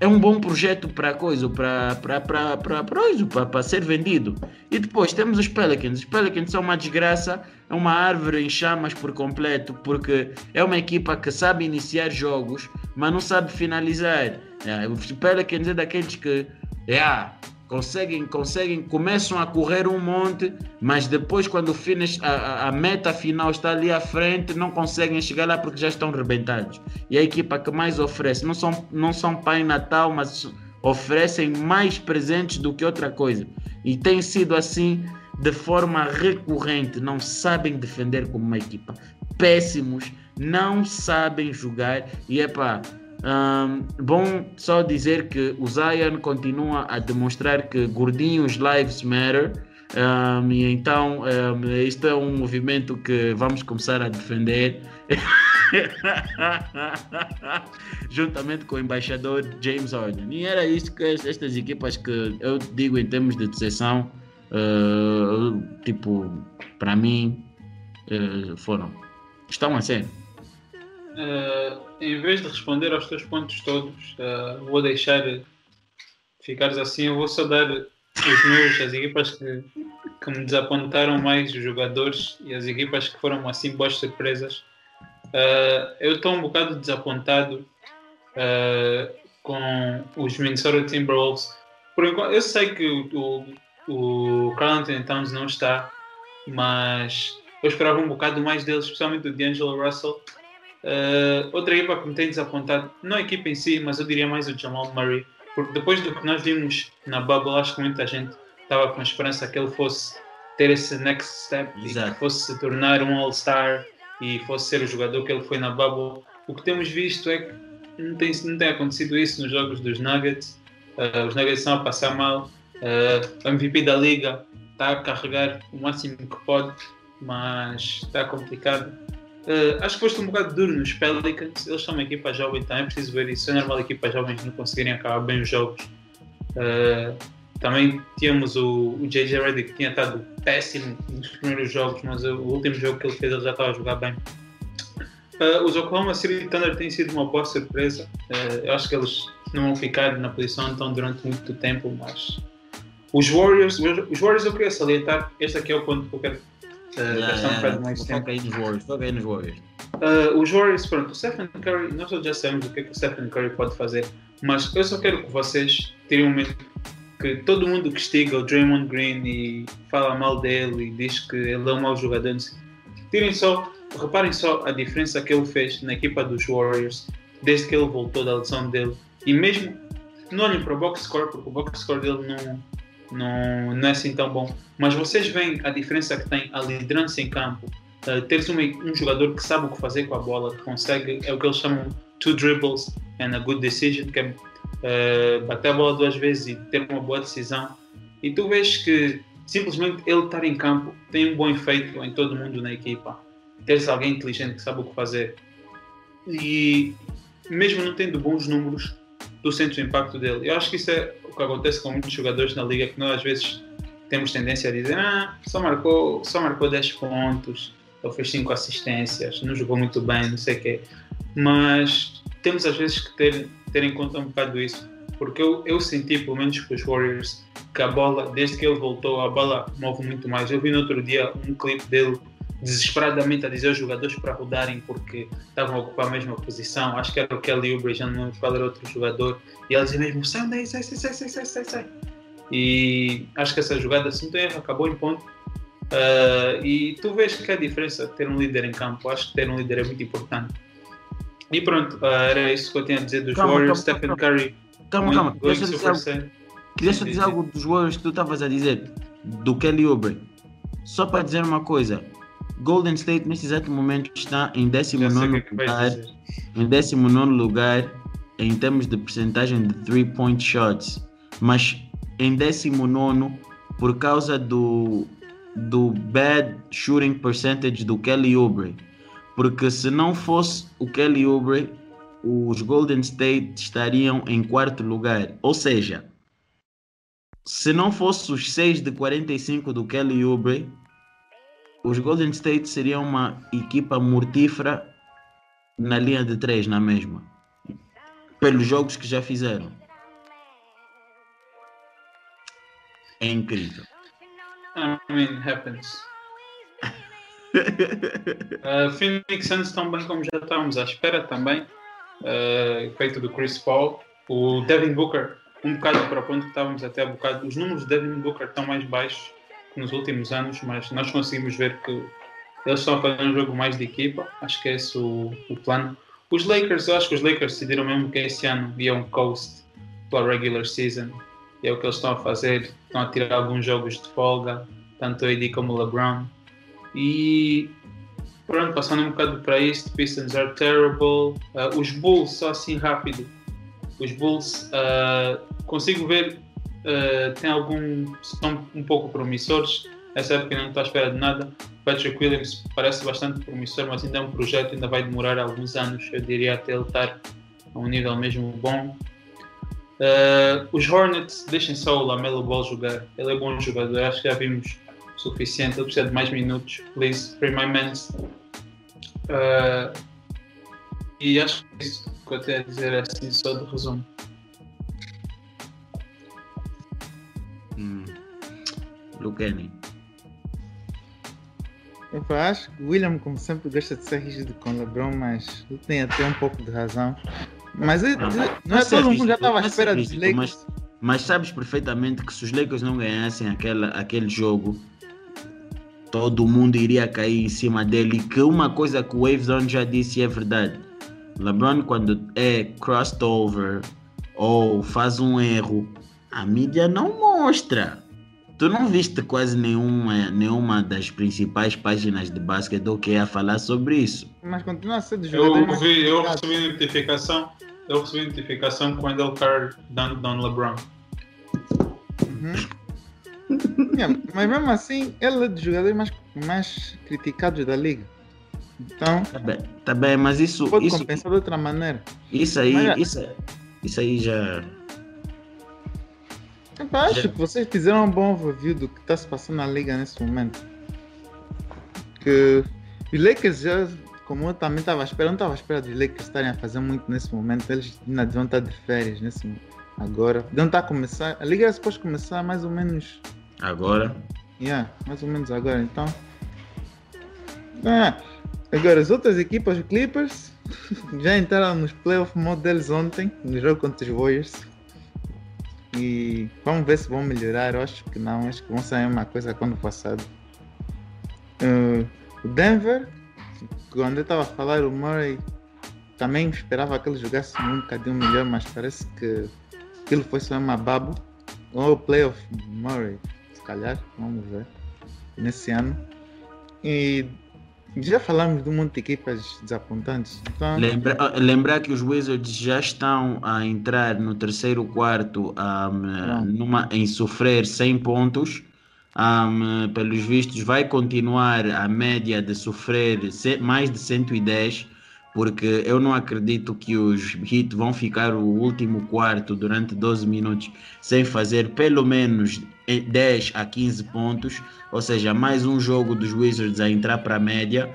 é um bom projeto para coisa, para ser vendido. E depois temos os Pelicans. Os Pelicans são uma desgraça, é uma árvore em chamas por completo, porque é uma equipa que sabe iniciar jogos, mas não sabe finalizar. É, os Pelicans é daqueles que é, conseguem, conseguem, começam a correr um monte, mas depois quando finish, a, a, meta final está ali à frente, não conseguem chegar lá porque já estão rebentados. E a equipa que mais oferece, não são, não são Pai Natal, mas oferecem mais presentes do que outra coisa. E tem sido assim de forma recorrente, não sabem defender como uma equipa. Péssimos, não sabem jogar e é pá, um, bom só dizer que o Zion continua a demonstrar que gordinhos lives matter. Um, e então um, isto é um movimento que vamos começar a defender. Juntamente com o embaixador James Harden. E era isso que estas equipas que eu digo em termos de decepção, uh, tipo, para mim, uh, foram. Estão a ser. Uh, em vez de responder aos teus pontos todos, vou deixar ficares assim, eu vou só dar os meus, as equipas que, que me desapontaram mais, os jogadores e as equipas que foram assim boas surpresas. Uh, eu estou um bocado desapontado uh, com os Minnesota Timberwolves. Por enquanto, eu sei que o, o, o Carl Anthony Towns não está, mas eu esperava um bocado mais deles, especialmente do D'Angelo Russell. Uh, outra equipa que me tem desapontado, não a equipa em si, mas eu diria mais o Jamal Murray, porque depois do que nós vimos na bubble, acho que muita gente estava com a esperança que ele fosse ter esse next step Exato. e que fosse se tornar um All-Star e fosse ser o jogador que ele foi na bubble. O que temos visto é que não tem, não tem acontecido isso nos jogos dos Nuggets. Uh, os Nuggets estão a passar mal. Uh, o MVP da liga está a carregar o máximo que pode, mas está complicado. Uh, acho que foste um bocado duro nos Pelicans. Eles são uma equipa jovem, também é preciso ver isso. É normal equipas jovens não conseguirem acabar bem os jogos. Uh, também tínhamos o, o JJ Redick que tinha estado péssimo nos primeiros jogos, mas o último jogo que ele fez ele já estava a jogar bem. Uh, os Oklahoma City Thunder têm sido uma boa surpresa. Uh, eu acho que eles não vão ficar na posição estão durante muito tempo, mas os Warriors, os Warriors eu queria salientar, este aqui é o ponto que eu quero uh, bocado mais tempo. Foca aí nos Warriors, foca aí nos Warriors. Uh, os Warriors, pronto, o Stephen Curry, nós já sabemos o que, é que o Stephen Curry pode fazer, mas eu só quero que vocês tirem um momento que todo mundo que estiga o Draymond Green e fala mal dele e diz que ele é um mau jogador, tirem só, reparem só a diferença que ele fez na equipa dos Warriors desde que ele voltou da lesão dele. E mesmo não olhem para o box score, porque o box score dele não, não, não é assim tão bom. Mas vocês veem a diferença que tem a liderança em campo. Uh, teres um, um jogador que sabe o que fazer com a bola, que consegue, é o que eles chamam two dribbles and a good decision, que é uh, bater a bola duas vezes e ter uma boa decisão. E tu vês que simplesmente ele estar em campo tem um bom efeito em todo mundo na equipa. Teres alguém inteligente que sabe o que fazer. E mesmo não tendo bons números, tu sentes o impacto dele. Eu acho que isso é o que acontece com muitos jogadores na liga, que nós às vezes temos tendência a dizer ah, só marcou, só marcou 10 pontos, ou fez 5 assistências, não jogou muito bem, não sei o quê. Mas temos às vezes que ter ter em conta um bocado isso, porque eu, eu senti, pelo menos com os Warriors, que a bola, desde que ele voltou, a bola move muito mais. Eu vi no outro dia um clipe dele desesperadamente a dizer aos jogadores para rodarem porque estavam a ocupar a mesma posição. Acho que era o Kelly Oubre, já não lembro qual era outro jogador. E ele dizia mesmo: sai daí, sai, sai, sai, sai, sai, sai. E acho que essa jogada, assim, tem erro, acabou em ponto. Uh, e tu vês que é a diferença ter um líder em campo. Acho que ter um líder é muito importante. E pronto, uh, era isso que eu tinha a dizer dos calma, Warriors, calma, Stephen. Curry. Calma, calma. Deixa dizer algo, só dizer algo dos Warriors que tu estavas a dizer, do Kelly Oubre. Só para dizer uma coisa, Golden State neste exato momento está em 19 é lugar, em 19 lugar em termos de percentagem de 3 point shots, mas em 19 por causa do do bad shooting percentage do Kelly Oubre. Porque se não fosse o Kelly Oubre, os Golden State estariam em quarto lugar. Ou seja, se não fosse os 6 de 45 do Kelly Oubre, os Golden State seriam uma equipa mortífera na linha de 3, na mesma. Pelos jogos que já fizeram. É incrível. I mean, happens uh, Phoenix Suns tão bem como já estávamos à espera também, uh, feito do Chris Paul. O Devin Booker, um bocado para o ponto que estávamos até a bocado. Os números do Devin Booker estão mais baixos nos últimos anos, mas nós conseguimos ver que eles estão a fazer um jogo mais de equipa. Acho que é esse o, o plano. Os Lakers, eu acho que os Lakers decidiram mesmo que esse ano iam coast pela regular season. E é o que eles estão a fazer. Estão a tirar alguns jogos de folga, tanto AD como LeBron. E pronto, passando um bocado para isto, Pistons are terrible. Uh, os Bulls, só assim rápido. Os Bulls, uh, consigo ver, uh, tem algum, são um pouco promissores. essa época não está à espera de nada. Patrick Williams parece bastante promissor, mas ainda é um projeto, ainda vai demorar alguns anos, eu diria, até ele estar a um nível mesmo bom. Uh, os Hornets, deixem só o Lamelo Ball jogar, ele é bom jogador, acho que já vimos o suficiente, ele precisa de mais minutos. Please, free my man. Uh, e acho que é isso que eu tenho a dizer assim, só de resumo. Hum. Lucani. Eu acho que o William, como sempre, gosta de ser rígido com o LeBron, mas ele tem até um pouco de razão. Mas ele, não, não, não é todo mundo já estava à espera dos Lakers. Mas, mas, sabes perfeitamente que se os Lakers não ganhassem aquela, aquele jogo, todo mundo iria cair em cima dele. Que uma coisa que o Wavezone já disse é verdade. LeBron, quando é crossed over ou faz um erro, a mídia não mostra. Tu não viste quase nenhuma, nenhuma das principais páginas de basquete que ia falar sobre isso. Mas continua a ser de jogador. Eu, vi, eu recebi notificação. Eu recebi notificação com o Wendell Carter dando Don LeBron. Uhum. yeah, mas mesmo assim, ele é dos jogadores mais, mais criticados da liga. Então. Tá bem, tá bem mas isso. Pode isso, compensar de outra maneira. Isso aí, mas, isso, isso aí já eu acho que vocês fizeram um bom overview do que está se passando na liga nesse momento. Que os Lakers já, como eu também estava esperando, não estava esperando os Lakers estarem a fazer muito nesse momento. Eles ainda deviam estar de férias nesse agora. Deviam estar a começar. A liga é suposto começar mais ou menos. Agora? Yeah, mais ou menos agora. Então. Ah, agora as outras equipas, os Clippers, já entraram nos playoff mode deles ontem, no jogo contra os Warriors. E vamos ver se vão melhorar. Acho que não, acho que vão ser a mesma coisa quando passado. Uh, Denver, quando eu estava a falar, o Murray também esperava que ele jogasse um bocadinho melhor, mas parece que aquilo foi só uma babo. Ou o playoff Murray, se calhar, vamos ver, nesse ano. E já falamos de um monte de equipas desapontantes. Então... Lembra, ah, lembrar que os Wizards já estão a entrar no terceiro quarto um, numa, em sofrer 100 pontos. Um, pelos vistos, vai continuar a média de sofrer mais de 110, porque eu não acredito que os Heat vão ficar o último quarto durante 12 minutos sem fazer pelo menos 10 a 15 pontos, ou seja, mais um jogo dos Wizards a entrar para a média.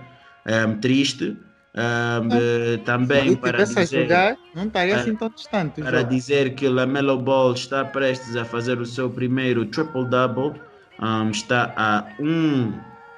Um, triste. Um, também para dizer, jogar, não estaria assim tão distante. Para jogo. dizer que Lamelo Ball está prestes a fazer o seu primeiro triple-double, um, está a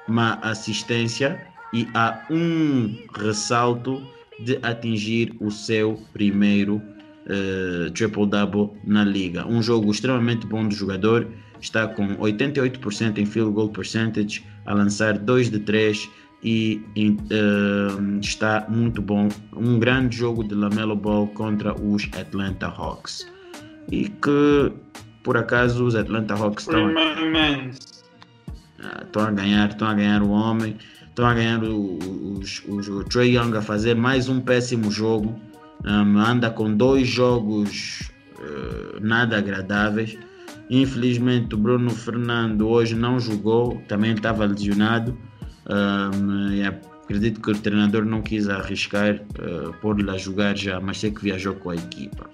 uma assistência e a um ressalto de atingir o seu primeiro uh, triple-double na liga. Um jogo extremamente bom do jogador está com 88% em field goal percentage, a lançar 2 de 3 e uh, está muito bom. Um grande jogo de Lamelo Ball contra os Atlanta Hawks. E que, por acaso, os Atlanta Hawks estão, uh, estão a ganhar, estão a ganhar o homem, estão a ganhar os, os, o Trey Young a fazer mais um péssimo jogo. Um, anda com dois jogos uh, nada agradáveis. Infelizmente o Bruno Fernando hoje não jogou, também estava lesionado. Um, acredito que o treinador não quis arriscar uh, pôr-lhe a jogar já, mas sei que viajou com a equipa.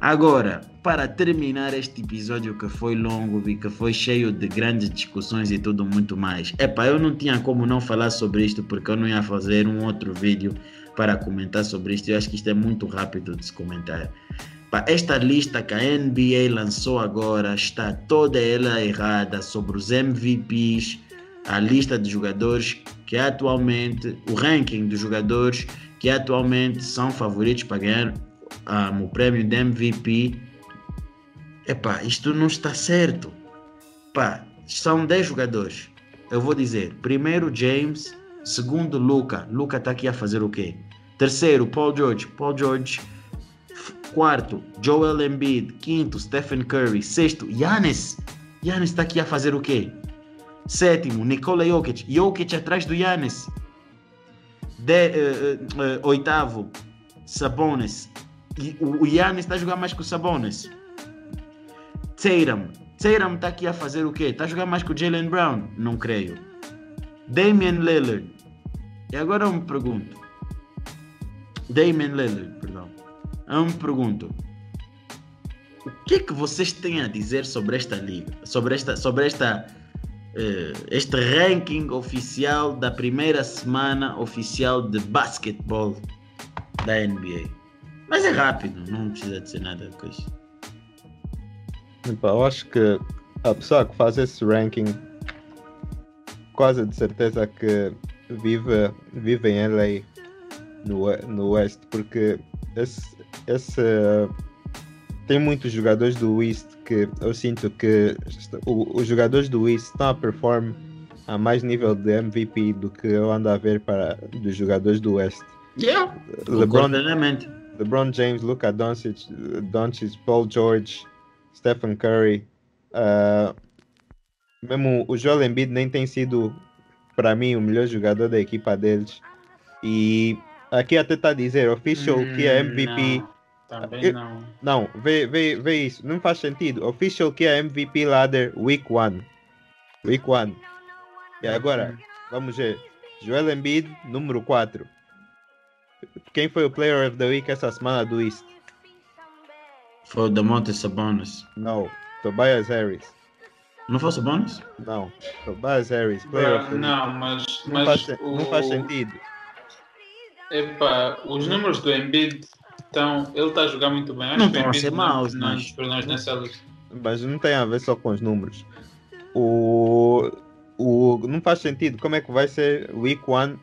Agora, para terminar este episódio que foi longo e que foi cheio de grandes discussões e tudo muito mais. Epá, eu não tinha como não falar sobre isto porque eu não ia fazer um outro vídeo para comentar sobre isto. Eu acho que isto é muito rápido de se comentar. Esta lista que a NBA lançou agora está toda ela errada sobre os MVPs, a lista de jogadores que atualmente, o ranking dos jogadores que atualmente são favoritos para ganhar um, o prêmio de MVP. Epá, isto não está certo. Pá, são 10 jogadores. Eu vou dizer, primeiro James, segundo Luca. Luca está aqui a fazer o quê? Terceiro, Paul George. Paul George Quarto, Joel Embiid. Quinto, Stephen Curry. Sexto, Yannis. Yannis está aqui a fazer o quê? Sétimo, Nikola Jokic. Jokic atrás do Yannis. De, uh, uh, oitavo, Sabonis. E o, o está a jogar mais que o Sabonis. Tatum. Tatum está aqui a fazer o quê? Está a jogar mais que o Jalen Brown? Não creio. Damian Lillard. E agora eu me pergunto. Damian Lillard, perdão. Eu me pergunto. O que é que vocês têm a dizer sobre esta liga? Sobre esta, sobre esta, uh, este ranking oficial da primeira semana oficial de basquetebol da NBA? Mas é rápido, não precisa dizer nada com isso. Eu acho que a pessoa que faz esse ranking quase de certeza que vive, vive em LA no, no West, porque esse, esse tem muitos jogadores do East que eu sinto que os jogadores do East estão a perform a mais nível de MVP do que eu ando a ver para dos jogadores do West. Yeah, LeBron, LeBron James, Luka Doncic, Doncic, Paul George, Stephen Curry. Uh, mesmo o Joel Embiid nem tem sido, para mim, o melhor jogador da equipa deles. E aqui até está a dizer, official hum, que é MVP. Não, também não. Não, vê, vê, vê isso, não faz sentido. Official que é MVP ladder week 1. Week 1. E agora, vamos ver. Joel Embiid, número 4. Quem foi o Player of the Week essa semana do East? Foi o Damonte Sabonis. Não, Tobias Harris. Não foi o Sabonis? Não, Tobias Harris. Player of the não, Week. mas, Não, mas faz, o, não faz sentido. Epa, os números do Embiid estão. Ele está a jogar muito bem. Acho Não que o estão a Embiid ser maus, não mas- nos nós nessa lista. Mas não tem a ver só com os números. O, o, não faz sentido. Como é que vai ser Week 1?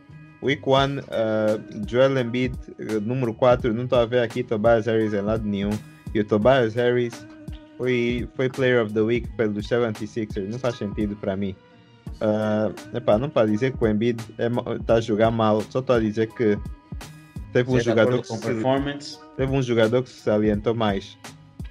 Week 1, uh, Joel Embiid, uh, número 4. Não estou a ver aqui Tobias Harris em lado nenhum. E o Tobias Harris foi, foi Player of the Week pelos 76ers. Não faz sentido para mim. Uh, epá, não para dizer que o Embiid está a jogar mal. Só estou a dizer que teve um, jogador que se, teve um jogador que se salientou mais.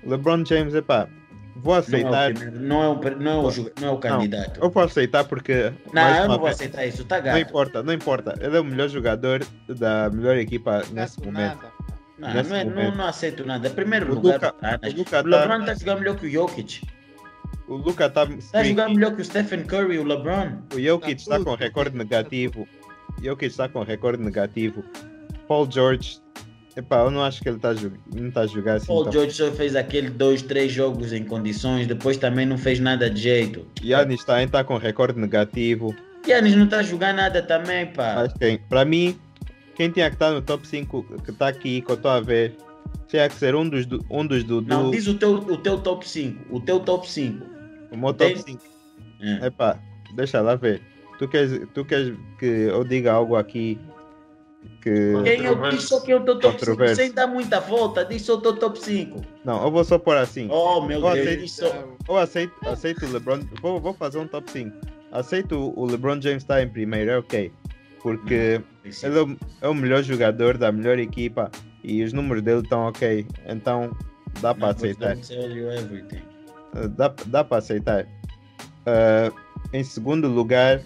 LeBron James, epá, vou aceitar. Não é o, primeiro- não é o, não é o, joga- não é o candidato. Eu posso aceitar porque. Não, mais eu não vou vez, aceitar isso. Tá não gato. importa, não importa. Ele é o melhor jogador da melhor equipa nesse momento. nada. Não, nesse não, é- não, momento. não aceito nada. Primeiro O lugar, Luka- Bananas. o Luka o tá- LeBron está jogando melhor que o Jokic. O Luca tá. Está jogando melhor que o Stephen Curry e o LeBron. O Jokic Tá está com tá recorde negativo. Jokic está com recorde negativo. Paul George. Epá, eu não acho que ele tá, não está a jogar assim. Paul tão- George só fez aquele dois, três jogos em condições, depois também não fez nada de jeito. Yannis também está com recorde negativo. Giannis não está jogando nada também, pá. Mas quem, para mim, quem tinha que estar no top 5 que está aqui, que eu estou a ver, tinha que ser um dos, do- um dos do, Não, do diz o teu, o teu top 5. O teu top 5. o meu top tem- 5. É. Epá, deixa lá ver. Tu queres, tu queres que eu diga algo aqui que. Quem eu Controverso. disse só que é o teu top 5 Controverso. sem dar muita volta, só o teu top 5. Não, eu vou só pôr assim. Oh meu Eu Deus, aceito. só. Eu aceito, aceito o LeBron. Vou, vou fazer um top 5. Aceito o LeBron James estar em primeiro, é ok. Porque ele é o, é o melhor jogador da melhor equipa e os números dele estão ok. Então dá para aceitar. Uh, dá, dá para aceitar. Uh, em segundo lugar,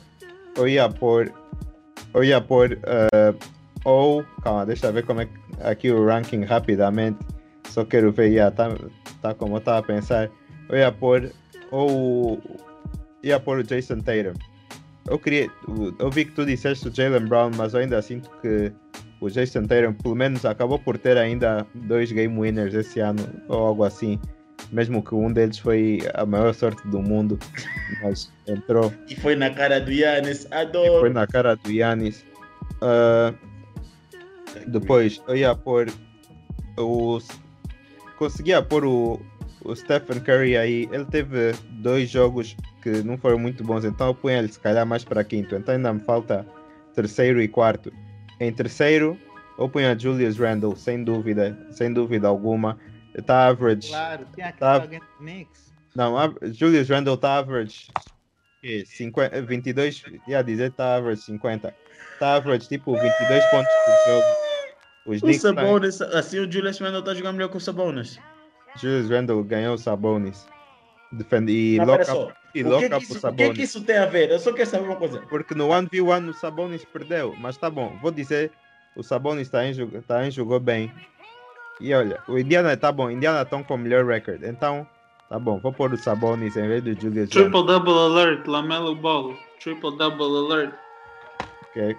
eu ia pôr. Eu ia pôr. uh, ou. Calma, deixa eu ver como é que. Aqui o ranking rapidamente. Só quero ver. Yeah, tá, tá como eu estava a pensar. Eu ia pôr. Ou. Ia pôr o Jason Tatum. Eu queria. Eu vi que tu disseste o Jalen Brown, mas eu ainda sinto que o Jason Tatum, pelo menos, acabou por ter ainda dois game winners esse ano, ou algo assim mesmo que um deles foi a maior sorte do mundo, mas entrou E foi na cara do Yannis. e Adoro. foi na cara do Yannis. Ah, depois eu ia pôr o. Conseguia pôr o, o Stephen Curry aí. Ele teve dois jogos que não foram muito bons, então eu punha ele se calhar mais para quinto. Então ainda me falta terceiro e quarto. Em terceiro, eu punha Julius Randle, sem dúvida, sem dúvida alguma. Está average. Claro, tinha que Tá. tá. alguém Knicks. Não, a- Julius Randle está average que 50, 22, ia dizer está average 50. Está average tipo 22 pontos por jogo. Os O Sabonis, assim o Julius Randle está jogando melhor que o Sabonis. Julius Randle ganhou o Sabonis. Defende e pera loca, só, e o que, que pro isso, o que Sabonis. que isso tem a ver? Eu só quero saber uma coisa. Porque no 1v1 o Sabonis perdeu. Mas tá bom, vou dizer, o Sabonis também jogou, também jogou bem. E olha, o Indiana tá bom, Indiana estão com o melhor record. Então, Tá bom, vou pôr o Sabonis em vez do Julius Triple double alert, Lamelo Ball. Triple double alert. Ok.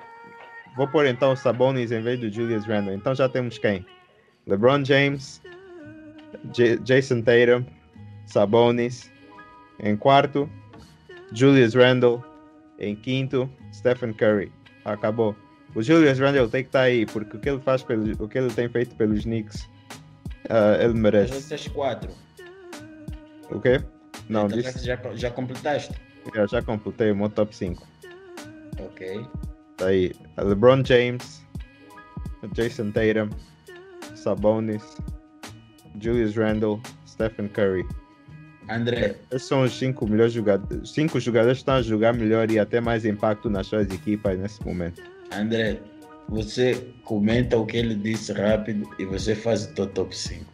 Vou pôr então o Sabonis em vez do Julius Randle. Então já temos quem? LeBron James, J Jason Tatum, Sabonis. Em quarto, Julius Randle. Em quinto, Stephen Curry. Acabou. O Julius Randle tem que estar aí, porque o que ele faz pelo, o que ele tem feito pelos Knicks, uh, ele merece. Essas quatro. O quê? Não, então, disse... já, já completaste? Já, já completei o meu top 5. Ok. Tá aí. LeBron James, Jason Tatum, Sabonis, Julius Randle, Stephen Curry. André. Esses são os cinco melhores jogadores. Cinco jogadores que estão a jogar melhor e até mais impacto nas suas equipas nesse momento. André, você comenta o que ele disse rápido e você faz o teu top 5.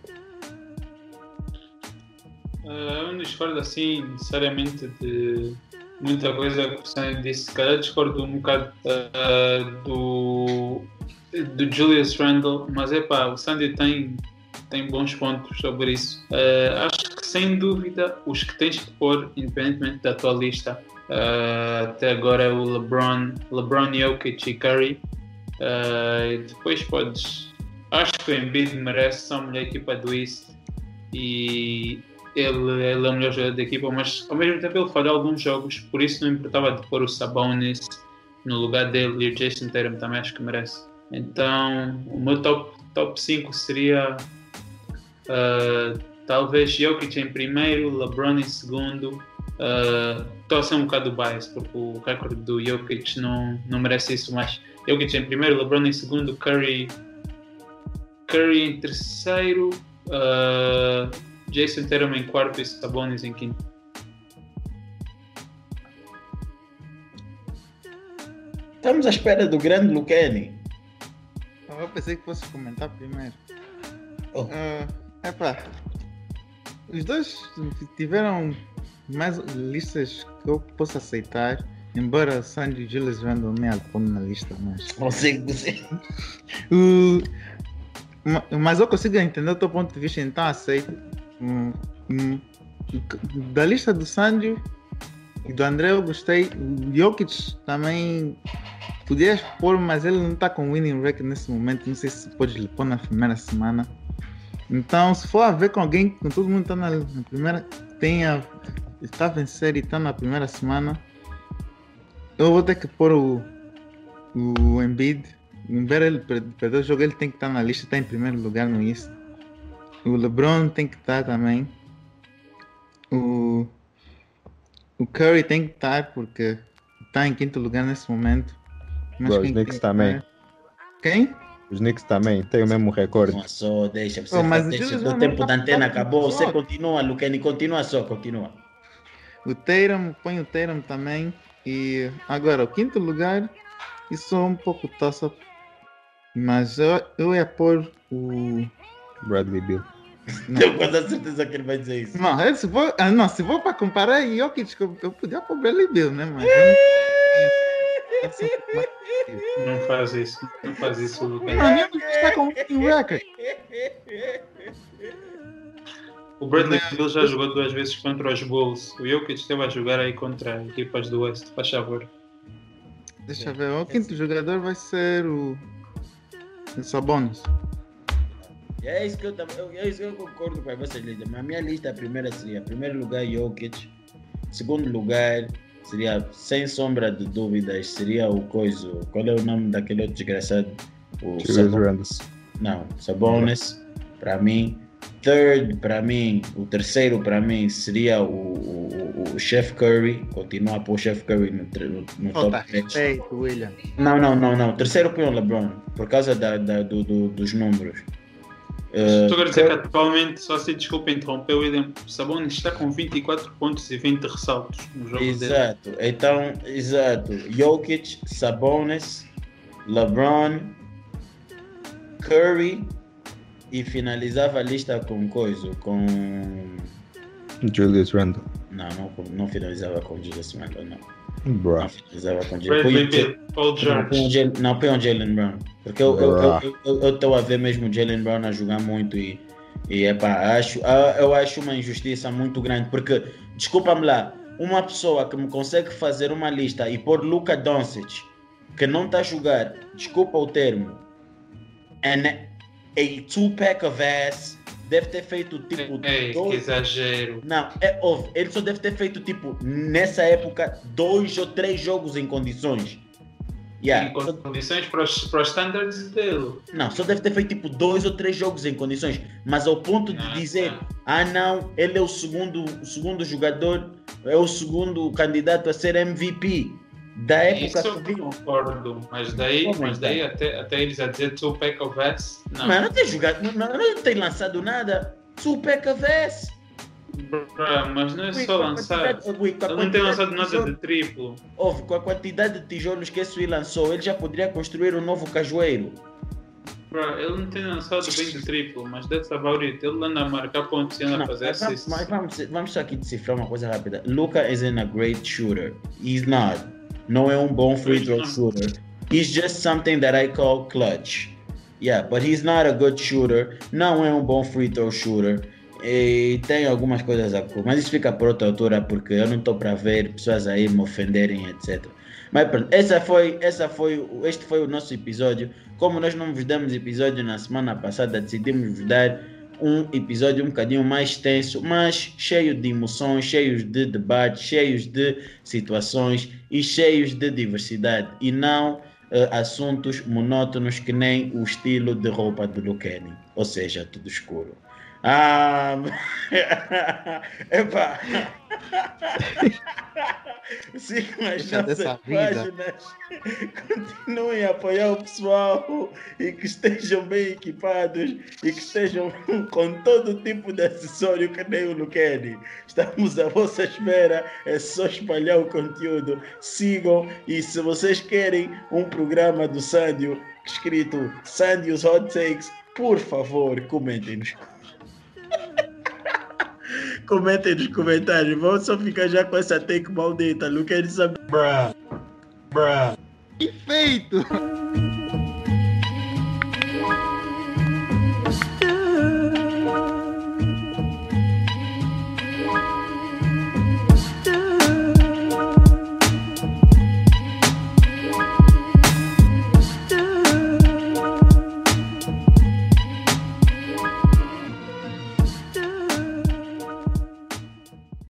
Uh, eu não discordo assim necessariamente de muita coisa que o Sandy disse. Se calhar discordo um bocado uh, do, do Julius Randle, mas é pá, o Sandy tem, tem bons pontos sobre isso. Uh, acho que sem dúvida os que tens que pôr, independentemente da tua lista, uh, até agora é o LeBron, LeBron Jokic e Curry. Uh, depois podes. Acho que o Embiid merece, são a melhor equipa do East e ele, ele é o melhor jogador da equipa, mas ao mesmo tempo ele falhou alguns jogos, por isso não importava de pôr o Sabonis no lugar dele e o Jason Tatum também acho que merece. Então o meu top, top 5 seria uh, talvez Jokic em primeiro, LeBron em segundo. Estou uh, a ser um bocado bias porque o recorde do Jokic não, não merece isso, mas Jokic em primeiro, LeBron em segundo, Curry, Curry em terceiro. Uh, Jason Tatum em quarto e Sabonis em quinto. Estamos à espera do grande Lucani. Eu pensei que fosse comentar primeiro. Oh. Uh, epá, os dois tiveram mais listas que eu posso aceitar, embora Sandy e Julius Randle nem ponho na lista, mas. Consigo, consigo. Uh, mas eu consigo entender o teu ponto de vista, então aceito. Hum, hum, da lista do Sandio e do André eu gostei. O Jokic também podias pôr, mas ele não está com winning record nesse momento. Não sei se pode lhe pôr na primeira semana. Então, se for a ver com alguém, com todo mundo está na, na, primeira, tenha, está a vencer e está na primeira semana, eu vou ter que pôr o, o Embiid. Embora ele perder o jogo, ele tem que estar na lista, está em primeiro lugar no East. O LeBron tem que estar também. O, o Curry tem que estar porque está em quinto lugar nesse momento. Mas os Knicks também. Quem? Os Knicks também têm o mesmo recorde. Não, só deixa, você Oh, mas deixa, o tempo da tá- antena tá- acabou, você só. continua, Lucani, continua só, continua. O Tatum, põe o Tatum também. E agora, o quinto lugar, isso é um pouco tossa. Mas eu, eu ia pôr o. Bradley Bill. Tenho quase a certeza que ele vai dizer isso. Não, eu, se for, ah, não, se for para comparar Jokic, eu, eu podia pôr Bradley Bill, né? Mas eu não- Não faz isso, não faz isso, Lucas. Não, Jokic está com um record. O Bradley Bill já jogou duas vezes contra os Bulls. O Jokic esteve a jogar aí contra equipas do West, faz favor. Deixa eu ver, o quinto jogador vai ser o. O Sabonis. E é isso que eu, tava- eu- é isso que eu concordo com a vossa lista. Mas a minha lista, a primeira seria, primeiro lugar, Jokic. Segundo lugar, seria, sem sombra de dúvidas, seria o Coiso. Qual é o nome daquele outro desgraçado? O Sabonis. Não, Sabonis, para mim. Third, para mim, o terceiro para mim seria o, o, o- Chef Curry. Continua a pôr o Chef Curry no, no, top 3. respeito, William. Não, não, não, não. Terceiro põe o LeBron, por causa da, da- do, do- dos números. Eh, Estou a dizer que atualmente, só se desculpa interromper, William, Sabonis está com 24 pontos e 20 ressaltos no jogo dele. Exato, então, exato. Jokic, Sabonis, LeBron, Curry e finalizava a lista com coisa, com... Julius Randle. Não, não, não finalizava com Julius Randle, não. O Bill, Paul Não, põe o George. Jalen- Não, põe o Jalen Brown. Porque eu estou eu, Bruh. eu, eu, eu a ver mesmo o Jalen Brown a jogar muito e E epá, acho, eu acho uma injustiça muito grande, porque, desculpa-me lá, uma pessoa que me consegue fazer uma lista e pôr Luka Doncic, que não está a jogar, desculpa o termo, and a two-pack of ass, deve ter feito tipo. Ei, dois... que exagero. Não, é óbvio, ele só deve ter feito tipo, nessa época, dois ou três jogos em condições. Yeah. Em condições para os, para os standards dele. Não, só deve ter feito tipo dois ou três jogos em condições. Mas ao ponto de ah, dizer, tá. ah não, ele é o segundo, o segundo jogador, é o segundo candidato a ser MVP. Da época Isso eu concordo, mas daí, mas daí até, até eles a dizer two pack of ass, não. Mas não tem jogado, não, não tem lançado nada. Two pack of ass mas não é só lançar. ele não tem lançado nada de triplo. Houve, com a quantidade de tijolos que esse lançou, ele já poderia construir um novo cajueiro. Bro, ele não tem lançado bem de triplo, mas that's about it. Ele anda a marcar pontos e anda a fazer assists. Mas vamos, vamos só aqui decifrar uma coisa rápida. Luca isn't a great shooter. He's not. Não é um bom free throw shooter. He's just something that I call clutch. Yeah, but he's not a good shooter. Não é um bom free throw shooter. E tem algumas coisas a mas isso fica por outra altura porque eu não estou para ver pessoas aí me ofenderem, etc. Mas pronto, essa foi, essa foi, este foi o nosso episódio. Como nós não vos damos episódio na semana passada, decidimos vos dar um episódio um bocadinho mais tenso, mas cheio de emoções, cheios de debates, cheios de situações e cheios de diversidade e não uh, assuntos monótonos que nem o estilo de roupa do Luqueni, ou seja, tudo escuro. Ah, epa. Sigam as nossas páginas. Continuem a apoiar o pessoal e que estejam bem equipados e que estejam com todo tipo de acessório que nem o Luquene. Estamos à vossa espera. É só espalhar o conteúdo. Sigam e se vocês querem um programa do Sandio escrito Sandio's Hot Takes, por favor, comentem nos Comentem nos comentários. Vamos só ficar já com essa take maldita. Não quero saber. Bruh. Bruh. Perfeito!